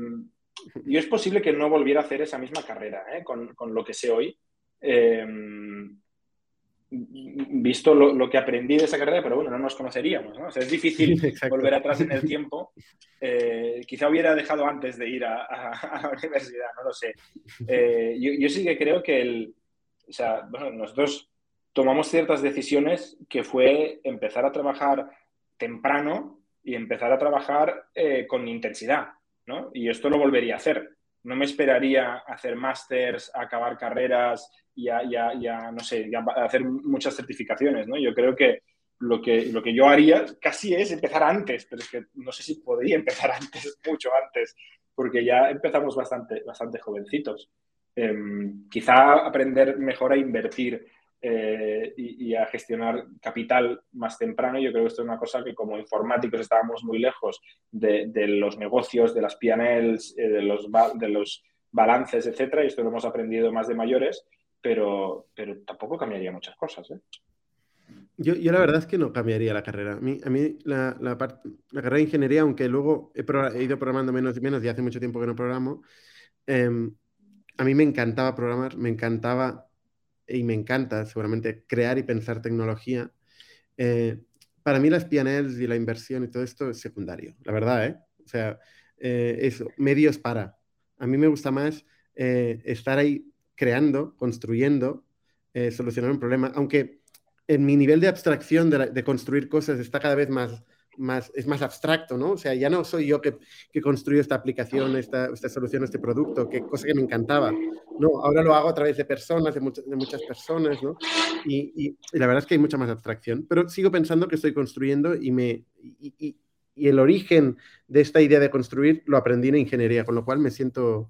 yo es posible que no volviera a hacer esa misma carrera, ¿eh? con, con, lo que sé hoy. Eh, visto lo, que aprendí de esa carrera, pero bueno, no nos conoceríamos, ¿no? O sea, es difícil <laughs> volver atrás en el tiempo. quizá hubiera dejado antes de ir a, a, la universidad, no lo sé. yo, yo, sí que creo que el, o sea, bueno, nosotros tomamos ciertas decisiones que fue empezar a trabajar temprano y empezar a trabajar eh, con intensidad, ¿no? Y esto lo volvería a hacer. No me esperaría hacer másters, acabar carreras y ya, no sé, hacer muchas certificaciones, ¿no? Yo creo que lo, que lo que yo haría casi es empezar antes, pero es que no sé si podría empezar <laughs> antes, mucho antes, porque ya empezamos bastante, bastante jovencitos. Em, quizá aprender mejor a invertir eh, y, a gestionar capital más temprano. Yo creo que esto es una cosa que como informáticos estábamos muy lejos de, los negocios, de las P&Ls, eh, de, los, de los balances, etcétera, y esto lo hemos aprendido más de mayores, pero, pero tampoco cambiaría muchas cosas. ¿eh? Yo, yo, la verdad es que no cambiaría la carrera. A mí, a mí la, la, carrera de ingeniería, aunque luego he, ido programando menos y menos y hace mucho tiempo que no programo, eh, a mí me encantaba programar, me encantaba y me encanta seguramente crear y pensar tecnología. Eh, para mí las PNLs y la inversión y todo esto es secundario, la verdad, ¿eh? O sea, eh, eso, medios para. A mí me gusta más eh, estar ahí creando, construyendo, solucionar un problema, aunque en mi nivel de abstracción de, construir cosas está cada vez más, más, es más abstracto, ¿no? O sea, ya no soy yo que, que construyo esta aplicación, esta, esta, solución, este producto, que cosa que me encantaba. No, ahora lo hago a través de personas, de, de muchas personas, ¿no? Y, y, la verdad es que hay mucha más abstracción, pero sigo pensando que estoy construyendo y me... Y, y, el origen de esta idea de construir lo aprendí en ingeniería, con lo cual me siento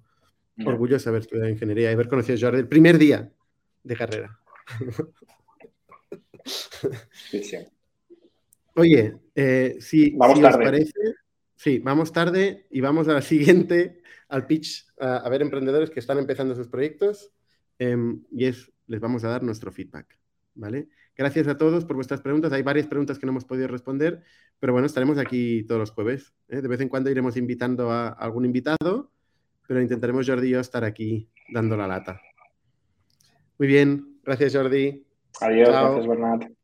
orgulloso de haber estudiado ingeniería y haber conocido a Jordi el primer día de carrera. Oye, eh, si, vamos os parece, sí, vamos tarde y vamos a la siguiente, al pitch, a, ver emprendedores que están empezando sus proyectos em, y es, les vamos a dar nuestro feedback, ¿vale? Gracias a todos por vuestras preguntas. Hay varias preguntas que no hemos podido responder, pero bueno, estaremos aquí todos los jueves. ¿eh? De vez en cuando iremos invitando a algún invitado, pero intentaremos Jordi y yo estar aquí dando la lata. Muy bien, gracias Jordi. Adiós, gracias Bernat.